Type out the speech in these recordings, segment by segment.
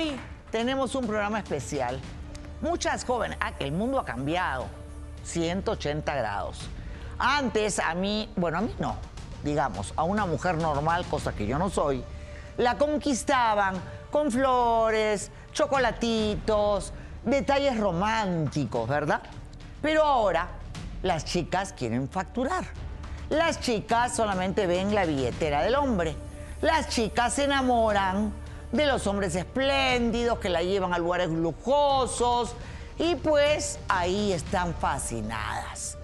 Hoy tenemos un programa especial. Muchas jóvenes, ah, el mundo ha cambiado 180 grados. Antes a mí, bueno, a mí no, digamos, a una mujer normal, cosa que yo no soy, la conquistaban con flores, chocolatitos, detalles románticos, ¿verdad? Pero ahora las chicas quieren facturar. Las chicas solamente ven la billetera del hombre. Las chicas se enamoran de los hombres espléndidos que la llevan a lugares lujosos y pues ahí están fascinadas.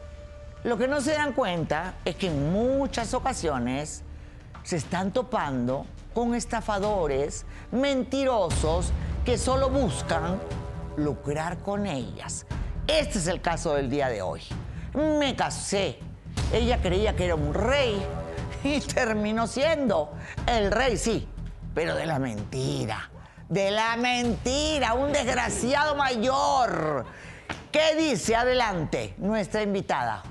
Lo que no se dan cuenta es que en muchas ocasiones se están topando con estafadores mentirosos que solo buscan lucrar con ellas. Este es el caso del día de hoy. Me casé. Ella creía que era un rey y terminó siendo el rey, sí, pero de la mentira. De la mentira, un desgraciado mayor. ¿Qué dice adelante nuestra invitada?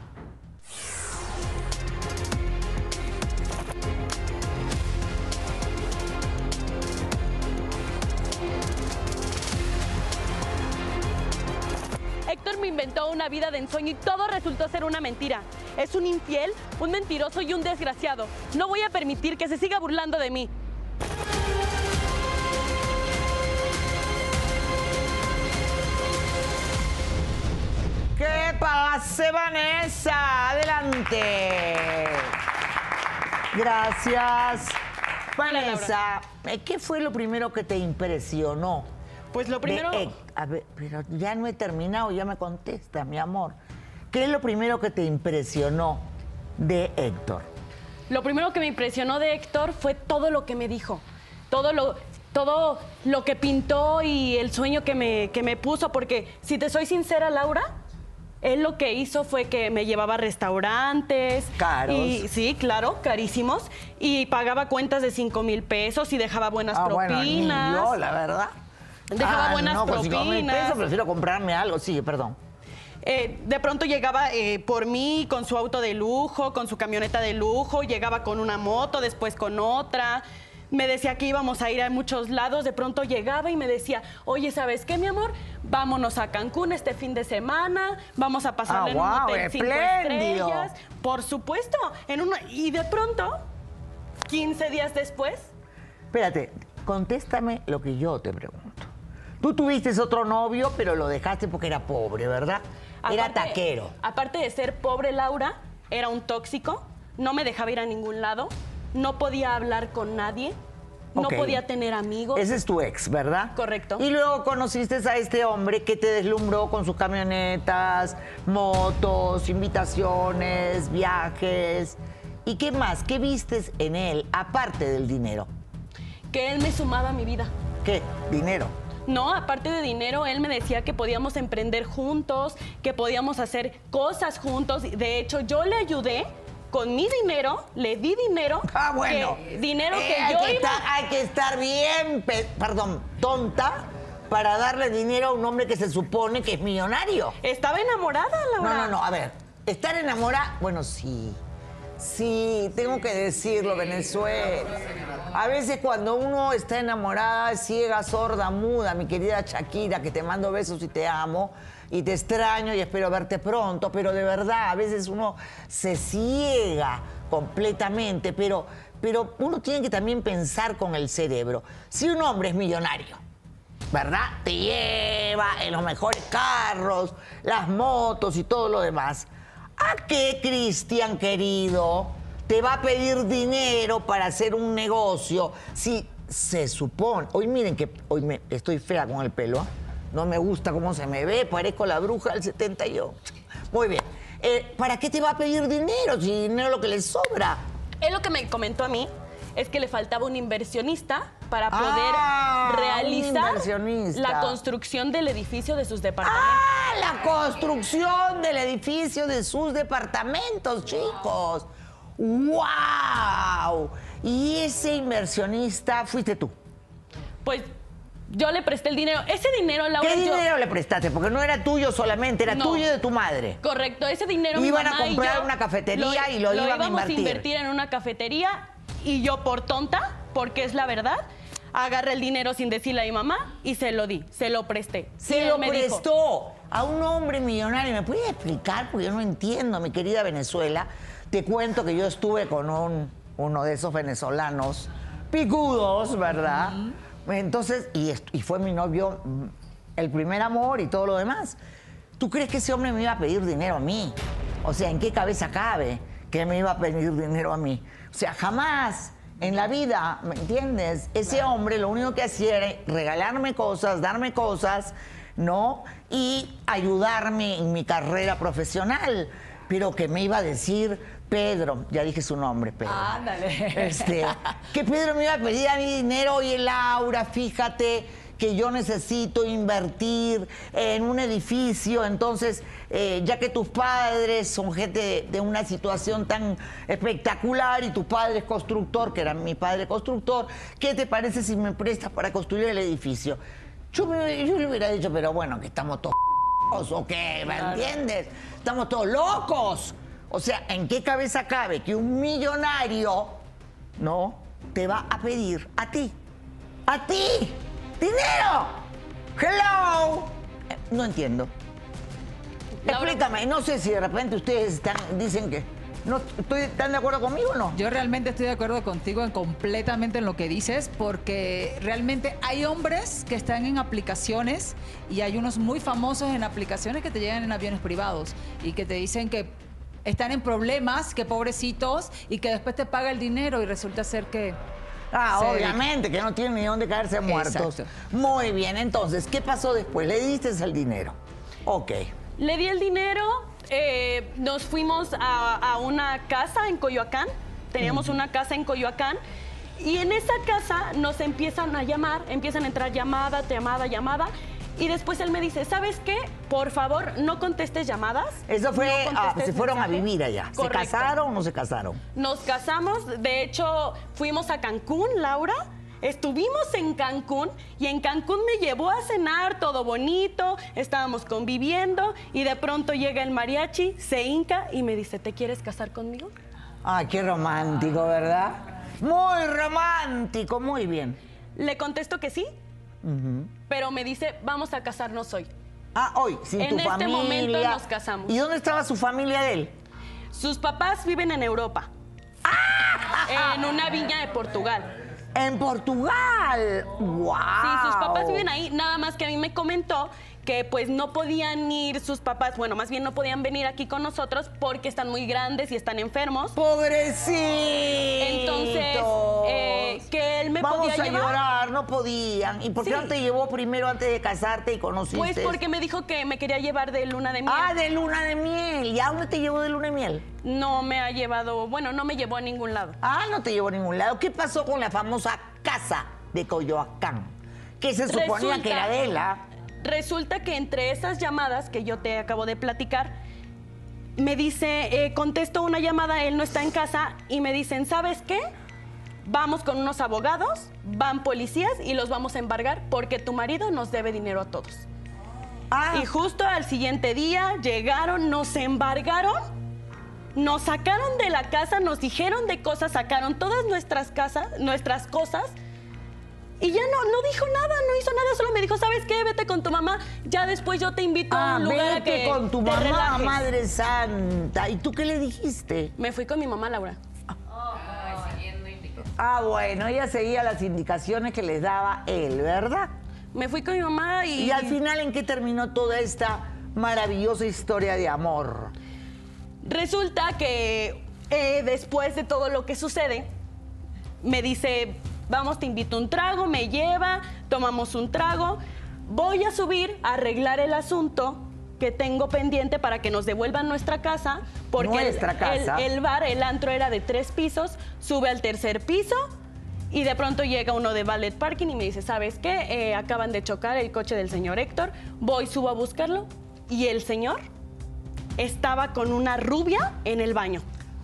Héctor me inventó una vida de ensueño y todo resultó ser una mentira. Es un infiel, un mentiroso y un desgraciado. No voy a permitir que se siga burlando de mí. ¿Qué pase, Vanessa? Adelante. Gracias. Vanessa, ¿qué fue lo primero que te impresionó? Pues lo primero... de Héc- a ver, pero ya no he terminado, ya me contesta, mi amor. ¿Qué es lo primero que te impresionó de Héctor? Lo primero que me impresionó de Héctor fue todo lo que me dijo. Todo lo, todo lo que pintó y el sueño que me, que me puso. Porque si te soy sincera, Laura, él lo que hizo fue que me llevaba a restaurantes. Caros. Y, sí, claro, carísimos. Y pagaba cuentas de 5 mil pesos y dejaba buenas Ah, bueno, propinas. yo, la verdad. Dejaba Ah, buenas no, mil propinas. pesos prefiero comprarme algo. Sí, perdón. Eh, de pronto llegaba eh, por mí con su auto de lujo, con su camioneta de lujo, llegaba con una moto, después con otra. Me decía que íbamos a ir a muchos lados, de pronto llegaba y me decía, oye, ¿sabes qué, mi amor? Vámonos a Cancún este fin de semana, vamos a pasarle Ah, en un guau, hotel cinco estrellas. Por supuesto, en una... Y de pronto, 15 días después, Espérate, contéstame lo que yo te pregunto. Tú tuviste otro novio, pero lo dejaste porque era pobre, ¿verdad? era taquero. Aparte de ser pobre Laura, era un tóxico, no me dejaba ir a ningún lado, no podía hablar con nadie, no podía tener amigos. Ese es tu ex, ¿verdad? Correcto. Y luego conociste a este hombre que te deslumbró con sus camionetas, motos, invitaciones, viajes. ¿Y qué más? ¿Qué vistes en él, aparte del dinero? Que él me sumaba a mi vida. ¿Qué? Dinero. No, aparte de dinero, él me decía que podíamos emprender juntos, que podíamos hacer cosas juntos. De hecho, yo le ayudé con mi dinero, le di dinero. Ah, bueno. que- dinero Eh, que hay yo que iba... estar, hay que estar bien, pe- perdón, tonta para darle dinero a un hombre que se supone que es millonario. Estaba enamorada, No, Laura. no, no, a ver, estar enamorada, bueno, sí. Sí, tengo que decirlo, Venezuela. A veces cuando uno está enamorada, ciega, sorda, muda, mi querida Shakira, que te mando besos y te amo, y te extraño y espero verte pronto, pero de verdad, a veces uno se ciega completamente, pero, pero uno tiene que también pensar con el cerebro. Si un hombre es millonario, ¿verdad? Te lleva en los mejores carros, las motos y todo lo demás. ¿A qué, Cristian querido, te va a pedir dinero para hacer un negocio si se supone... Hoy miren que hoy me, estoy fea con el pelo, ¿ah? No me gusta cómo se me ve, parezco la bruja del 78. Muy bien. Eh, ¿Para qué te va a pedir dinero si dinero es lo que le sobra? Él lo que me comentó a mí es que le faltaba un inversionista para poder Ah, realizar la construcción del edificio de sus departamentos. ¡Ah! La construcción del edificio de sus departamentos, chicos. ¡Wow! Y ese inversionista fuiste tú. Pues yo le presté el dinero. Ese dinero, Laura, ¿Qué yo- dinero le prestaste? Porque no era tuyo solamente, era No. tuyo y de tu madre. Correcto, ese dinero mi Iban a mamá y comprar yo una cafetería y lo iban a invertir. a invertir en una cafetería y yo por tonta, porque es la verdad, Agarré el dinero sin decirle a mi mamá y se lo di, se lo presté. Se lo dijo, prestó a un hombre millonario. ¿Me puedes explicar? Porque yo no entiendo, mi querida Venezuela. Te cuento que yo estuve con un, uno de esos venezolanos picudos, ¿verdad? Entonces, y, fue mi novio, mm, el primer amor y todo lo demás. ¿Tú crees que ese hombre me iba a pedir dinero a mí? O sea, ¿en qué cabeza cabe que me iba a pedir dinero a mí? O sea, jamás en la vida, ¿me entiendes? Ese hombre lo único que hacía era regalarme cosas, darme cosas, ¿no? Y ayudarme en mi carrera profesional. Pero que me iba a decir Pedro, ya dije su nombre, Pedro. Ándale. Este, que Pedro me iba a pedir a mi dinero, oye Laura, fíjate que yo necesito invertir en un edificio, entonces, eh, ya que tus padres son gente de, de una situación tan espectacular y tu padre es constructor, que era mi padre constructor, ¿qué te parece si me prestas para construir el edificio? Yo, me- yo le hubiera dicho, pero bueno, que estamos todos o qué, ¿me entiendes? Estamos todos locos. O sea, ¿en qué cabeza cabe que un millonario, no, te va a pedir a ti, a ti, dinero? Hello. Eh, No entiendo. Laura- Explícame, no sé si de repente ustedes están, dicen que no estoy, ¿están de acuerdo conmigo o no? Yo realmente estoy de acuerdo contigo en completamente en lo que dices, porque realmente hay hombres que están en aplicaciones y hay unos muy famosos en aplicaciones que te llegan en aviones privados y que te dicen que están en problemas, que pobrecitos, y que después te paga el dinero y resulta ser que... Ah, obviamente, que no tienen ni dónde caerse muertos. Exacto. Muy bien, entonces, ¿qué pasó después? Le diste el dinero. Ok. Le di el dinero, eh, nos fuimos a, a una casa en Coyoacán, teníamos una casa en Coyoacán, y en esa casa nos empiezan a llamar, empiezan a entrar llamada, llamada, llamada, y después él me dice, ¿sabes qué? Por favor, no contestes llamadas. Eso fue, no ah, se fueron a mensajes". vivir allá. ¿Se Correcto. casaron o no se casaron? Nos casamos, de hecho, fuimos a Cancún, Laura. Estuvimos en Cancún y en Cancún me llevó a cenar, todo bonito, estábamos conviviendo y de pronto llega el mariachi, se hinca y me dice, ¿te quieres casar conmigo? Ah, qué romántico, ¿verdad? Muy romántico, muy bien. Le contesto que sí, pero me dice, vamos a casarnos hoy. Ah, hoy, sin En tu este familia. momento nos casamos. ¿Y dónde estaba su familia de él? Sus papás viven en Europa, en una viña de Portugal. En Portugal. ¡Wow! Sí, sus papás viven ahí, nada más que a mí me comentó que pues no podían ir sus papás, bueno, más bien no podían venir aquí con nosotros porque están muy grandes y están enfermos. ¡Pobrecito! Entonces, eh, que él me Vamos podía a llevar. llorar, no podían. ¿Y por qué Sí. no te llevó primero antes de casarte y conociste? Pues porque me dijo que me quería llevar de luna de miel. Ah, de luna de miel. ¿Y a dónde te llevó de luna de miel? No me ha llevado, bueno, no me llevó a ningún lado. Ah, no te llevó a ningún lado. ¿Qué pasó con la famosa casa de Coyoacán? Que se suponía Resulta- que era de él, ¿ah? Resulta que entre esas llamadas que yo te acabo de platicar, me dice, eh, contesto una llamada, él no está en casa, y me dicen, ¿sabes qué? Vamos con unos abogados, van policías y los vamos a embargar porque tu marido nos debe dinero a todos. Ah, Y justo al siguiente día llegaron, nos embargaron, nos sacaron de la casa, nos dijeron de cosas, sacaron todas nuestras casas, nuestras cosas. Y ya no, no dijo nada, no hizo nada, solo me dijo, ¿sabes qué? Vete con tu mamá, ya después yo te invito a ah, un lugar a vete que con tu te mamá, relajes". Madre Santa. ¿Y tú qué le dijiste? Me fui con mi mamá, Laura. Ah, bueno, ella seguía las indicaciones que les daba él, ¿verdad? Me fui con mi mamá y... Y al final, ¿en qué terminó toda esta maravillosa historia de amor? Resulta que eh, después de todo lo que sucede, me dice, vamos, te invito un trago, me lleva, tomamos un trago, voy a subir a arreglar el asunto que tengo pendiente para que nos devuelvan nuestra casa, porque Nuestra el, casa. el bar, el antro era de tres pisos, sube al tercer piso y de pronto llega uno de Ballet Parking y me dice, ¿sabes qué? Eh, acaban de chocar el coche del señor Héctor, voy, subo a buscarlo y el señor estaba con una rubia en el baño.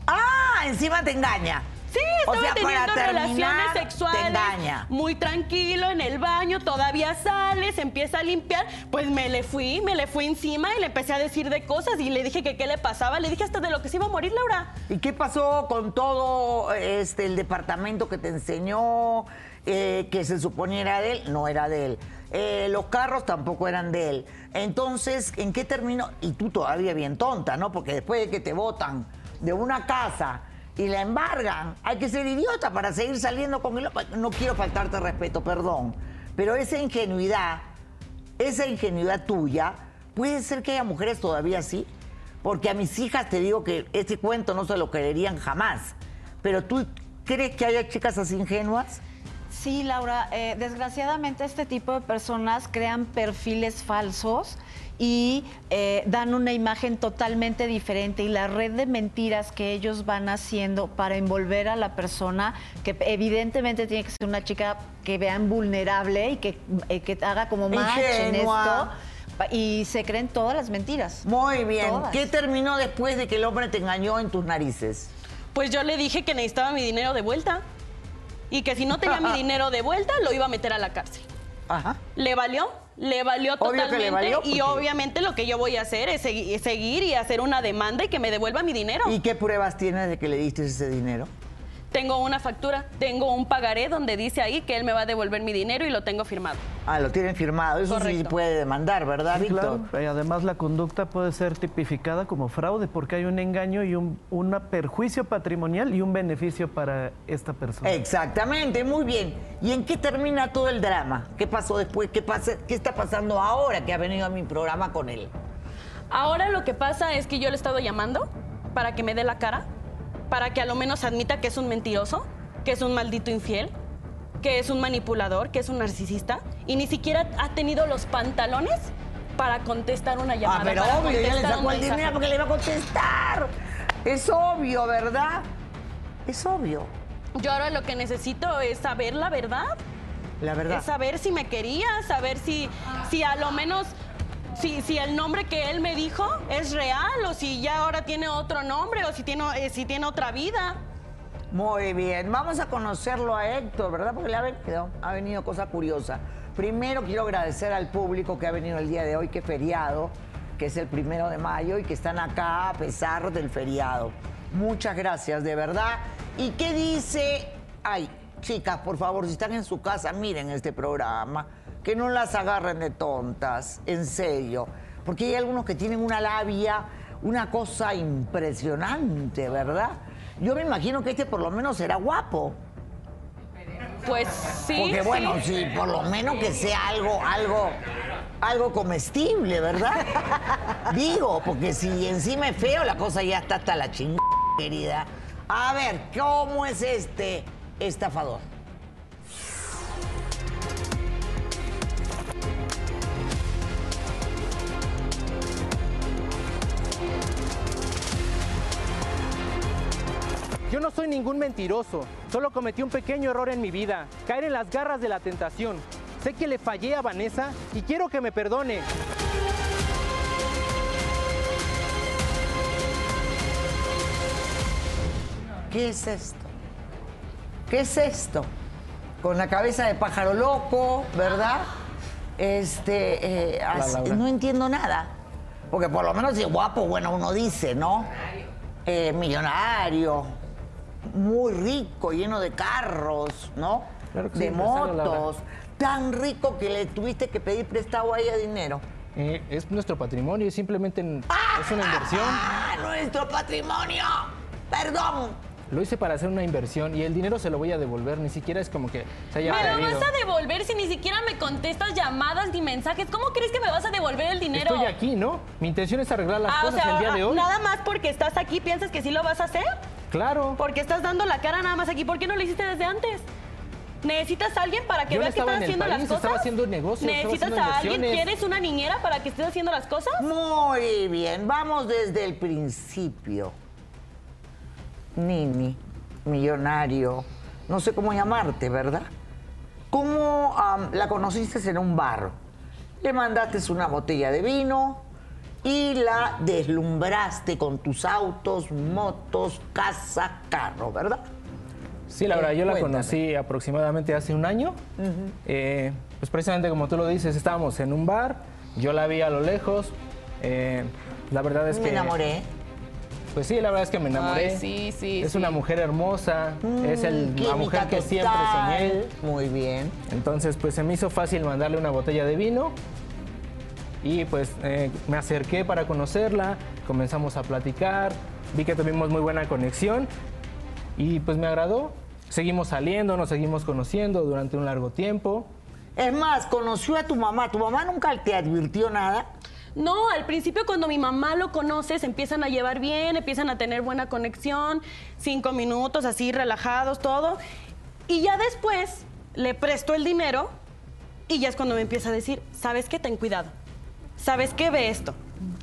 Ah, encima te engaña. Sí, O estaba sea, teniendo relaciones te sexuales. engaña. Muy tranquilo en el baño, todavía sale, se empieza a limpiar. Pues me le fui, me le fui encima y le empecé a decir de cosas y le dije que qué le pasaba. Le dije hasta de lo que se iba a morir, Laura. ¿Y qué pasó con todo este el departamento que te enseñó? eh, que se suponía era de él, no era de él. Eh, los carros tampoco eran de él. Entonces, ¿en qué terminó? Y tú todavía bien tonta, ¿no? Porque después de que te votan de una casa y la embargan, hay que ser idiota para seguir saliendo con él. No quiero faltarte respeto, perdón. Pero esa ingenuidad, esa ingenuidad tuya, puede ser que haya mujeres todavía así. Porque a mis hijas te digo que este cuento no se lo creerían jamás. Pero tú crees que haya chicas así ingenuas? Sí, Laura, eh, desgraciadamente este tipo de personas crean perfiles falsos y eh, dan una imagen totalmente diferente y la red de mentiras que ellos van haciendo para envolver a la persona, que evidentemente tiene que ser una chica que vean vulnerable y que, eh, que haga como match en esto y se creen todas las mentiras. Muy bien. ¿Qué terminó después de que el hombre te engañó en tus narices? Pues yo le dije que necesitaba mi dinero de vuelta y que si no tenía mi dinero de vuelta lo iba a meter a la cárcel. Ajá. ¿Le valió? Le valió totalmente y obviamente lo que yo voy a hacer es seguir y hacer una demanda y que me devuelva mi dinero. ¿Y qué pruebas tienes de que le diste ese dinero? Tengo una factura, tengo un pagaré donde dice ahí que él me va a devolver mi dinero y lo tengo firmado. Ah, lo tienen firmado. Eso sí puede demandar, ¿verdad, Víctor? Claro. Y además la conducta puede ser tipificada como fraude porque hay un engaño y un perjuicio patrimonial y un beneficio para esta persona. Exactamente, muy bien. ¿Y en qué termina todo el drama? ¿Qué pasó después? ¿Qué, pasa, qué está pasando ahora que ha venido a mi programa con él? Ahora lo que pasa es que yo le he estado llamando para que me dé la cara para que a lo menos admita que es un mentiroso, que es un maldito infiel, que es un manipulador, que es un narcisista, y ni siquiera ha tenido los pantalones para contestar una llamada. Ah, pero obvio, ya le sacó el dinero porque le iba a contestar. Es obvio, ¿verdad? Es obvio. Yo ahora lo que necesito es saber la verdad. La verdad. Es saber si me quería, saber si, si a lo menos si, si el nombre que él me dijo es real o si ya ahora tiene otro nombre o si tiene, eh, si tiene otra vida. Muy bien, vamos a conocerlo a Héctor, ¿verdad? Porque le ha venido, ha venido cosa curiosa. Primero quiero agradecer al público que ha venido el día de hoy, que feriado, que es el primero de mayo y que están acá a pesar del feriado. Muchas gracias, de verdad. ¿Y qué dice? Ay, chicas, por favor, si están en su casa, miren este programa que no las agarren de tontas, en serio. Porque hay algunos que tienen una labia, una cosa impresionante, ¿verdad? Yo me imagino que este por lo menos será guapo. Pues sí. Porque bueno, sí. por lo menos que sea algo, algo, algo comestible, ¿verdad? Digo, porque si encima es feo, la cosa ya está hasta la chingada, querida. A ver, ¿cómo es este estafador? Yo no soy ningún mentiroso, solo cometí un pequeño error en mi vida, caer en las garras de la tentación. Sé que le fallé a Vanessa y quiero que me perdone. ¿Qué es esto? ¿Qué es esto? Con la cabeza de pájaro loco, ¿verdad? Este, eh, no entiendo nada. Porque por lo menos si guapo, bueno, uno dice, ¿no? Eh, millonario, muy rico, lleno de carros, ¿no? de motos. Tan rico que le tuviste que pedir prestado a ella dinero. Eh, es nuestro patrimonio, simplemente es una inversión. ¡Ah! ¡Nuestro patrimonio! ¡Perdón! Lo hice para hacer una inversión y el dinero se lo voy a devolver, ni siquiera es como que se haya ¿Me lo vas a devolver si ni siquiera me contestas llamadas ni mensajes? ¿Cómo crees que me vas a devolver el dinero? Estoy aquí, ¿no? Mi intención es arreglar las ah, cosas el día de hoy. Nada más porque estás aquí, ¿piensas que sí lo vas a hacer? Claro. Porque estás dando la cara nada más aquí. ¿Por qué no lo hiciste desde antes? ¿Necesitas a alguien para que vea que estás haciendo las cosas? Estaba haciendo negocios. ¿Necesitas a alguien? ¿Quieres una niñera para que estés haciendo las cosas? Muy bien, vamos desde el principio. Nini, millonario, no sé cómo llamarte, ¿verdad? ¿Cómo la conociste en un bar? Le mandaste una botella de vino, y la deslumbraste con tus autos, motos, casa, carro, ¿verdad? Sí, la verdad, yo la conocí aproximadamente hace un año. Eh, pues precisamente como tú lo dices, estábamos en un bar, yo la vi a lo lejos. Eh, la verdad es que... Me enamoré. Pues sí, la verdad es que me enamoré. Ay, sí, sí, Es sí. una mujer hermosa, es el- la Química mujer que siempre soñé. Muy bien. Entonces, pues se me hizo fácil mandarle una botella de vino y pues eh, me acerqué para conocerla, comenzamos a platicar, vi que tuvimos muy buena conexión y pues me agradó. Seguimos saliendo, nos seguimos conociendo durante un largo tiempo. Es más, conoció a tu mamá. ¿Tu mamá nunca te advirtió nada? No, al principio cuando mi mamá lo conoce, se empiezan a llevar bien, empiezan a tener buena conexión, cinco minutos así relajados, todo. Y ya después le presto el dinero y ya es cuando me empieza a decir, ¿sabes qué? Ten cuidado. ¿Sabes qué? Ve esto.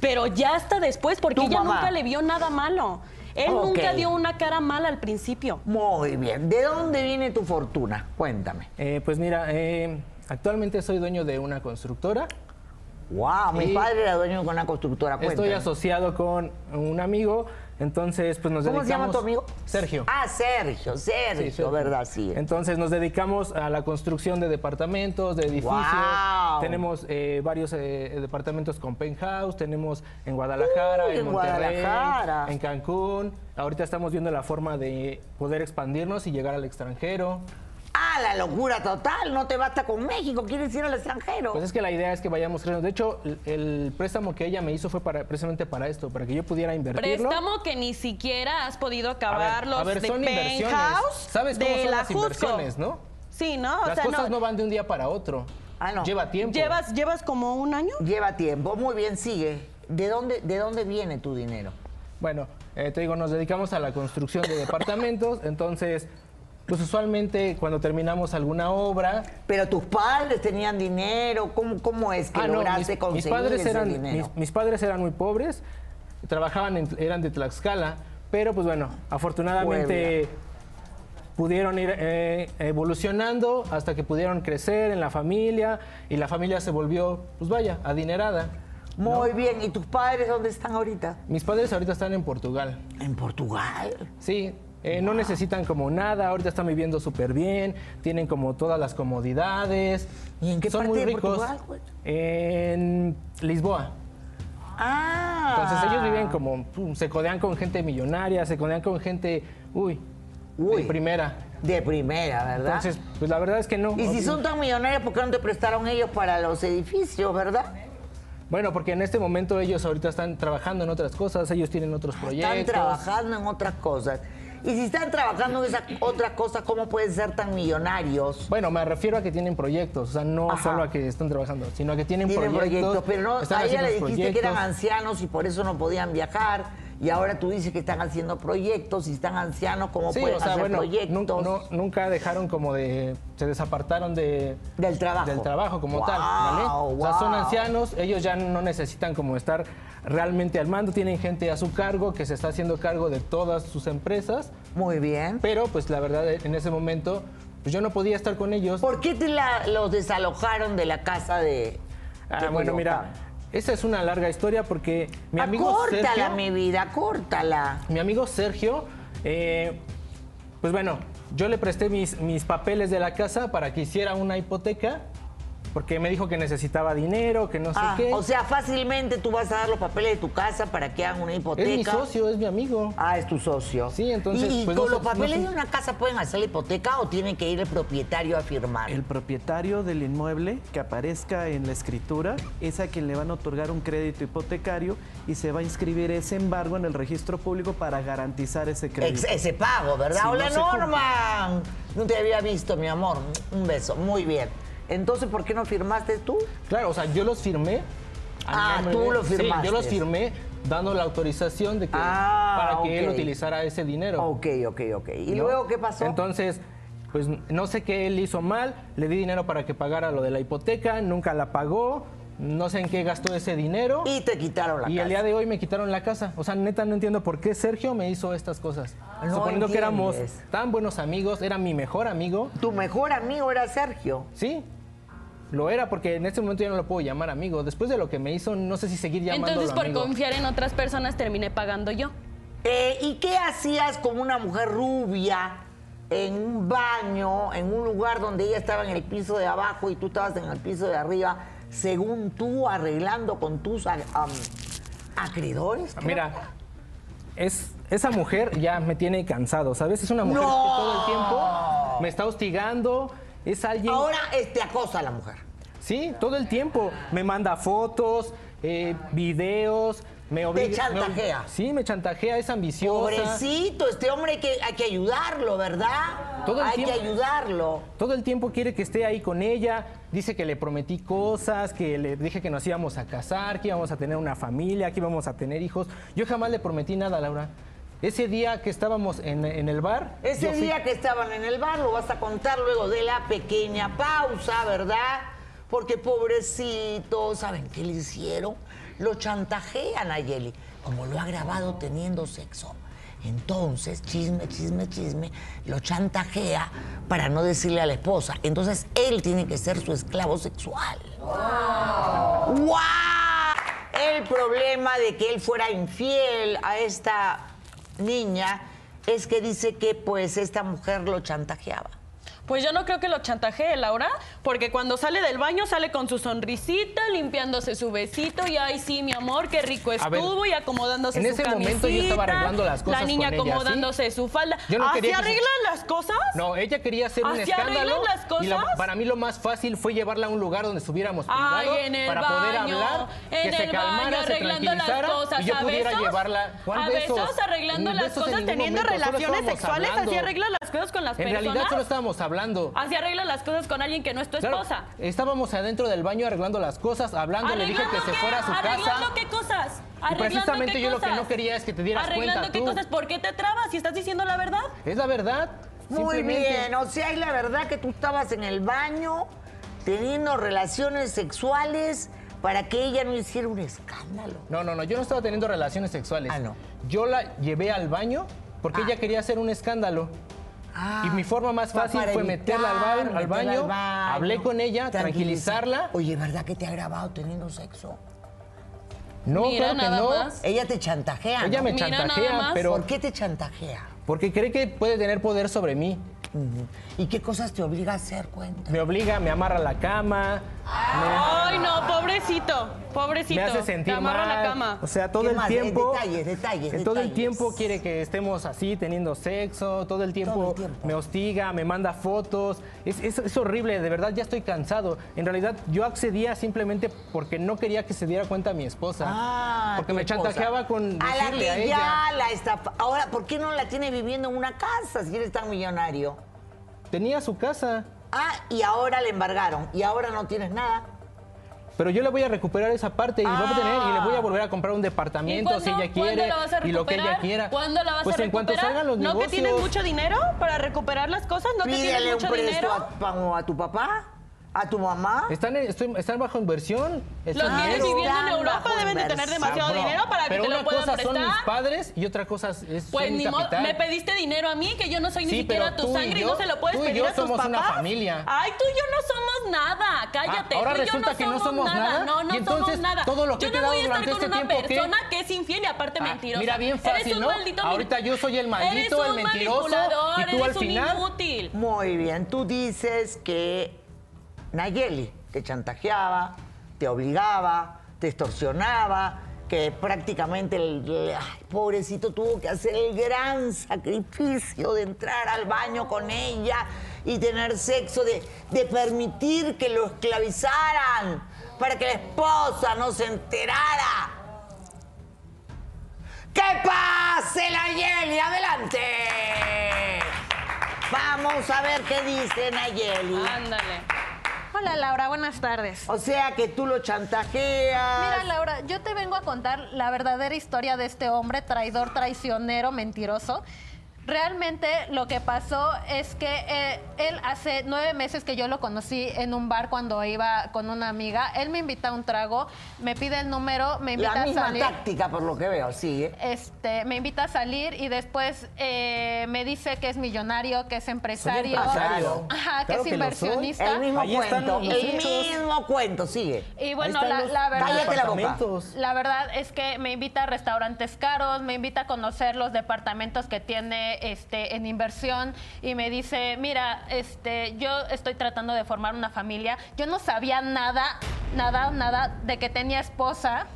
Pero ya hasta después, porque ella mamá. nunca le vio nada malo. Él nunca dio una cara mala al principio. Muy bien. ¿De dónde viene tu fortuna? Cuéntame. Eh, pues mira, eh, actualmente soy dueño de una constructora. Wow, mi padre era dueño de una constructora. Estoy asociado con un amigo, entonces pues nos ¿Cómo dedicamos... se llama tu amigo? Sergio. Ah, Sergio, Sergio, Sí, Sergio. ¿verdad? Sí. Entonces nos dedicamos a la construcción de departamentos, de edificios. ¡Guau! Tenemos eh, varios eh, departamentos con penthouse, tenemos en Guadalajara, en en Monterrey, Guadalajara. en Cancún. Ahorita estamos viendo la forma de poder expandirnos y llegar al extranjero. La locura total. No te basta con México, quieres ir al extranjero. Pues es que la idea es que vayamos creciendo. De hecho, el, préstamo que ella me hizo fue para, precisamente para esto, para que yo pudiera invertirlo. Préstamo que ni siquiera has podido A acabar ver, los a ver, de son inversiones. ¿Sabes cómo de son la las Jusco. inversiones, no? Sí, ¿no? O Las sea, cosas no van de un día para otro. Ah, no. Lleva tiempo. ¿Llevas, ¿Llevas como un año? Lleva tiempo. Muy bien, sigue. ¿De dónde, ¿De dónde viene tu dinero? Bueno, eh, te digo, nos dedicamos a la construcción de departamentos, entonces, pues usualmente cuando terminamos alguna obra... Pero tus padres tenían dinero. ¿Cómo, cómo es que Ah, no, lograste mis, conseguir mis padres ese eran, dinero? mis, mis padres eran muy pobres, trabajaban, en- eran de Tlaxcala, pero pues bueno, afortunadamente pudieron ir eh, evolucionando hasta que pudieron crecer en la familia y la familia se volvió, pues vaya, adinerada. Muy bien. ¿Y tus padres dónde están ahorita? Mis padres ahorita están en Portugal. En Portugal. Sí, eh, no necesitan como nada, ahorita están viviendo súper bien, tienen como todas las comodidades. ¿Y en qué Son parte muy de ricos. Portugal? En Lisboa. Ah. Entonces ellos viven como, pum, se codean con gente millonaria, se codean con gente, uy, Uy. de primera. De primera, ¿verdad? Entonces, pues la verdad es que no. y si son tan millonarios, ¿por qué no te prestaron ellos para los edificios, verdad? Bueno, porque en este momento ellos ahorita están trabajando en otras cosas, ellos tienen otros proyectos. Están trabajando en otras cosas. Y si están trabajando en esas otras cosas, ¿cómo pueden ser tan millonarios? Bueno, me refiero a que tienen proyectos, o sea, no Ajá. solo a que están trabajando, sino a que tienen, Tienen proyectos, pero no, a ella le dijiste que eran ancianos y por eso no podían viajar. Y ahora tú dices que están haciendo proyectos. Si están ancianos, ¿cómo Sí, pueden o sea, hacer bueno, proyectos? no- nunca dejaron como de, se desapartaron de, Del trabajo. del trabajo como Wow, tal, ¿vale? O sea, son wow. ancianos, ellos ya no necesitan como estar realmente al mando, tienen gente a su cargo que se está haciendo cargo de todas sus empresas, Muy bien. pero pues la verdad en ese momento pues yo no podía estar con ellos. ¿Por qué te la- los desalojaron de la casa de... Ah, bueno, mira? Esa es una larga historia porque mi amigo córtala, Sergio, mi vida, córtala. mi amigo Sergio, eh, pues bueno, yo le presté mis, mis papeles de la casa para que hiciera una hipoteca, porque me dijo que necesitaba dinero, que no sé Ah, qué. o sea, fácilmente tú vas a dar los papeles de tu casa para que hagan una hipoteca. es mi socio, es mi amigo. Ah, es tu socio. Sí, entonces, ¿Y, y pues, con no los no papeles de una casa pueden hacer la hipoteca o tiene que ir el propietario a firmar? El propietario del inmueble que aparezca en la escritura es a quien le van a otorgar un crédito hipotecario y se va a inscribir ese embargo en el registro público para garantizar ese crédito. Ex- ese pago, ¿verdad? Sí, Hola, no. No te había visto, mi amor. Un beso. Muy bien. Entonces, ¿por qué no firmaste tú? Claro, o sea, yo los firmé. Ah, nombre tú los Sí, firmaste. yo los firmé dando la autorización de que Ah, para que él utilizara ese dinero. Ok, ok, ok. ¿Y ¿no? luego qué pasó? Entonces, pues no sé qué él hizo mal, le di dinero para que pagara lo de la hipoteca, nunca la pagó, no sé en qué gastó ese dinero. y te quitaron la Y casa. el día de hoy me quitaron la casa. O sea, neta, no entiendo por qué Sergio me hizo estas cosas. No Suponiendo que éramos tan buenos amigos, era mi mejor amigo. Tu mejor amigo era Sergio. Sí, lo era porque en este momento ya no lo puedo llamar amigo. Después de lo que me hizo, no sé si seguir llamándolo Entonces, por amigo. confiar en otras personas, terminé pagando yo. Eh, ¿Y qué hacías como una mujer rubia en un baño, en un lugar donde ella estaba en el piso de abajo y tú estabas en el piso de arriba, según tú arreglando con tus am, acreedores? ¿Qué Mira, es, esa mujer ya me tiene cansado, ¿sabes? Es una mujer No. que todo el tiempo me está hostigando, es alguien... Ahora este acosa a la mujer. Sí, todo el tiempo. Me manda fotos, eh, videos, me obliga... me- chantajea. sí, me chantajea, es ambiciosa. Pobrecito, este hombre hay que, hay que ayudarlo, ¿verdad? Todo el hay tiempo. que ayudarlo. Todo el tiempo quiere que esté ahí con ella. Dice que le prometí cosas, que le dije que nos íbamos a casar, que íbamos a tener una familia, que íbamos a tener hijos. Yo jamás le prometí nada, Laura. Ese día que estábamos en, en el bar. Ese fui- día que estaban en el bar lo vas a contar luego de la pequeña pausa, ¿verdad? Porque pobrecito, ¿saben qué le hicieron? Lo chantajean a Yeli, como lo ha grabado teniendo sexo. Entonces, chisme, chisme, chisme, lo chantajea para no decirle a la esposa. Entonces, él tiene que ser su esclavo sexual. ¡Guau! El problema de que él fuera infiel a esta niña es que dice que pues esta mujer lo chantajeaba. Pues yo no creo que lo chantajee, Laura, porque cuando sale del baño sale con su sonrisita, limpiándose su besito y ay sí, mi amor, qué rico ver, estuvo y acomodándose en su ese camisita. momento yo estaba arreglando las cosas La niña con ella, ¿sí? acomodándose su falda. Yo no ¿Así quería que se- arreglan las cosas? No, ella quería hacer un ¿Así escándalo. arreglan las Y la- cosas? para mí lo más fácil fue llevarla a un lugar donde estuviéramos Ay, privado en el para baño, poder hablar, en que se calmara, baño, se arreglando las tranquilizara cosas, y yo ¿a pudiera besos? llevarla. ¿Cuál ¿A besos? arreglando las en cosas, teniendo momento, relaciones sexuales, hablando. así arreglan las cosas con las En personas. realidad solo estábamos hablando. Así arreglan las cosas con alguien que no es tu Claro, esposa. estábamos adentro del baño arreglando las cosas, hablando, le dije que ¿Arreglando se qué? fuera a su ¿Arreglando casa. qué cosas? Y ¿Arreglando precisamente qué yo lo que cosas? no quería es que te dieras ¿Arreglando cuenta qué tú. cosas? ¿Por qué te trabas si estás diciendo la verdad? Es la verdad. Muy bien, o sea, es la verdad que tú estabas en el baño teniendo relaciones sexuales para que ella no hiciera un escándalo. No, no, no, yo no estaba teniendo relaciones sexuales. Ah, no. Yo la llevé al baño porque Ah. ella quería hacer un escándalo. Ah, y mi forma más fácil fue evitar, meterla al, meterla baño, al baño, hablé con ella, tranquilizar. tranquilizarla. Oye, ¿verdad que te ha grabado teniendo sexo? No, Mira, claro que no. más. Ella te chantajea. Ella ¿no? me Mira, nada chantajea, más. pero ¿Por qué te chantajea? Porque cree que puede tener poder sobre mí. ¿Y qué cosas te obliga a hacer? Cuenta. Me obliga, me amarra a la cama, Ay, no, pobrecito, pobrecito. me hace sentir Te amarra mal. la cama. O sea, todo ¿Qué el más? tiempo. Detalles, detalles, Todo el tiempo quiere que estemos así, teniendo sexo. Todo el tiempo, Todo el tiempo. me hostiga, me manda fotos. Es, es- es horrible, de verdad, ya estoy cansado. En realidad, yo accedía simplemente porque no quería que se diera cuenta mi esposa. Ah, porque me esposa. chantajeaba con a la decirle que a ella. ya la estafa. Ahora, ¿por qué no la tiene viviendo en una casa si eres tan millonario? Tenía su casa. Ah, y ahora le embargaron. Y ahora no tienes nada. Pero yo le voy a recuperar esa parte y, va a tener, y le voy Ah. a volver a comprar un ¿Y departamento si ella cuándo quiere la vas a y lo que ella recuperar? quiera. ¿Cuándo la vas pues a en cuanto recuperar? salgan los ¿No negocios. que tienes mucho dinero para recuperar las cosas? ¿No que Pídele tienes un mucho presto dinero? a tu papá, a tu mamá. Están, en- estoy- están bajo inversión. Los Están tienes dinero. viviendo en Están Europa, bajo deben de tener inversión. demasiado Cabrón. dinero para que Pero te lo una puedan cosa son mis padres y otra cosa es, es Pues son mi ni modo, capital. me pediste dinero a mí, que yo no soy ni Sí, siquiera pero tu tú y sangre y, yo- no se lo puedes tú y pedir yo a tus somos papás. una familia. Ay, tú y yo no somos nada, cállate. Ah, ahora tú y yo resulta que no somos nada. No, no Y entonces, somos nada. todo lo que yo he no voy a estar durante con este una tiempo, ¿qué? persona que es infiel y aparte Ah, mentirosa. mira, bien Eres fácil, un ¿no? maldito Ahorita yo soy el maldito, Eres el mentiroso, manipulador, y tú eres al final- un inútil. Muy bien, tú dices que Nayeli te chantajeaba, te obligaba, te extorsionaba, que prácticamente el, pobrecito tuvo que hacer el gran sacrificio de entrar al baño con ella y tener sexo, de, de permitir que lo esclavizaran para que la esposa no se enterara. ¡Que pase Nayeli! ¡Adelante! Vamos a ver qué dice Nayeli. Ándale. Hola Laura, buenas tardes. O sea que tú lo chantajeas. Mira Laura, yo te vengo a contar la verdadera historia de este hombre traidor, traicionero, mentiroso. Realmente lo que pasó es que eh, él hace nueve meses que yo lo conocí en un bar cuando iba con una amiga. Él me invita a un trago, me pide el número, me invita La a misma salir. táctica, por lo que veo, sigue. Este, me invita a salir y después eh, me dice que es millonario, que es empresario, empresario. Ajá, que Claro es que inversionista. El mismo Ahí cuento, el hechos. mismo cuento, sigue. Y bueno, la, los la verdad. Cállate la boca. La verdad es que me invita a restaurantes caros, me invita a conocer los departamentos que tiene este, en inversión y me dice, mira, este, yo estoy tratando de formar una familia. Yo no sabía nada, nada, nada de que tenía esposa.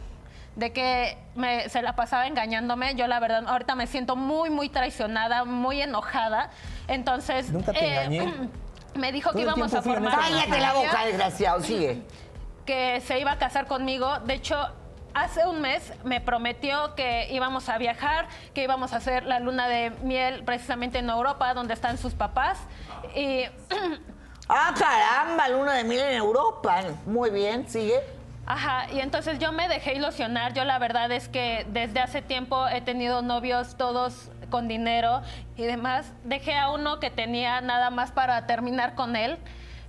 de que me- se la pasaba engañándome. Yo la verdad ahorita me siento muy, muy traicionada, muy enojada. Entonces... eh, Nunca te engañé. Me dijo Todo que íbamos a formar... Cállate la boca, desgraciado, sigue. que se iba a casar conmigo. De hecho, hace un mes me prometió que íbamos a viajar, que íbamos a hacer la luna de miel precisamente en Europa, donde están sus papás. Y Ah, caramba, luna de miel en Europa. Muy bien, sigue. Ajá, y entonces yo me dejé ilusionar. Yo la verdad es que desde hace tiempo he tenido novios todos con dinero y demás. Dejé a uno que tenía nada más para terminar con él.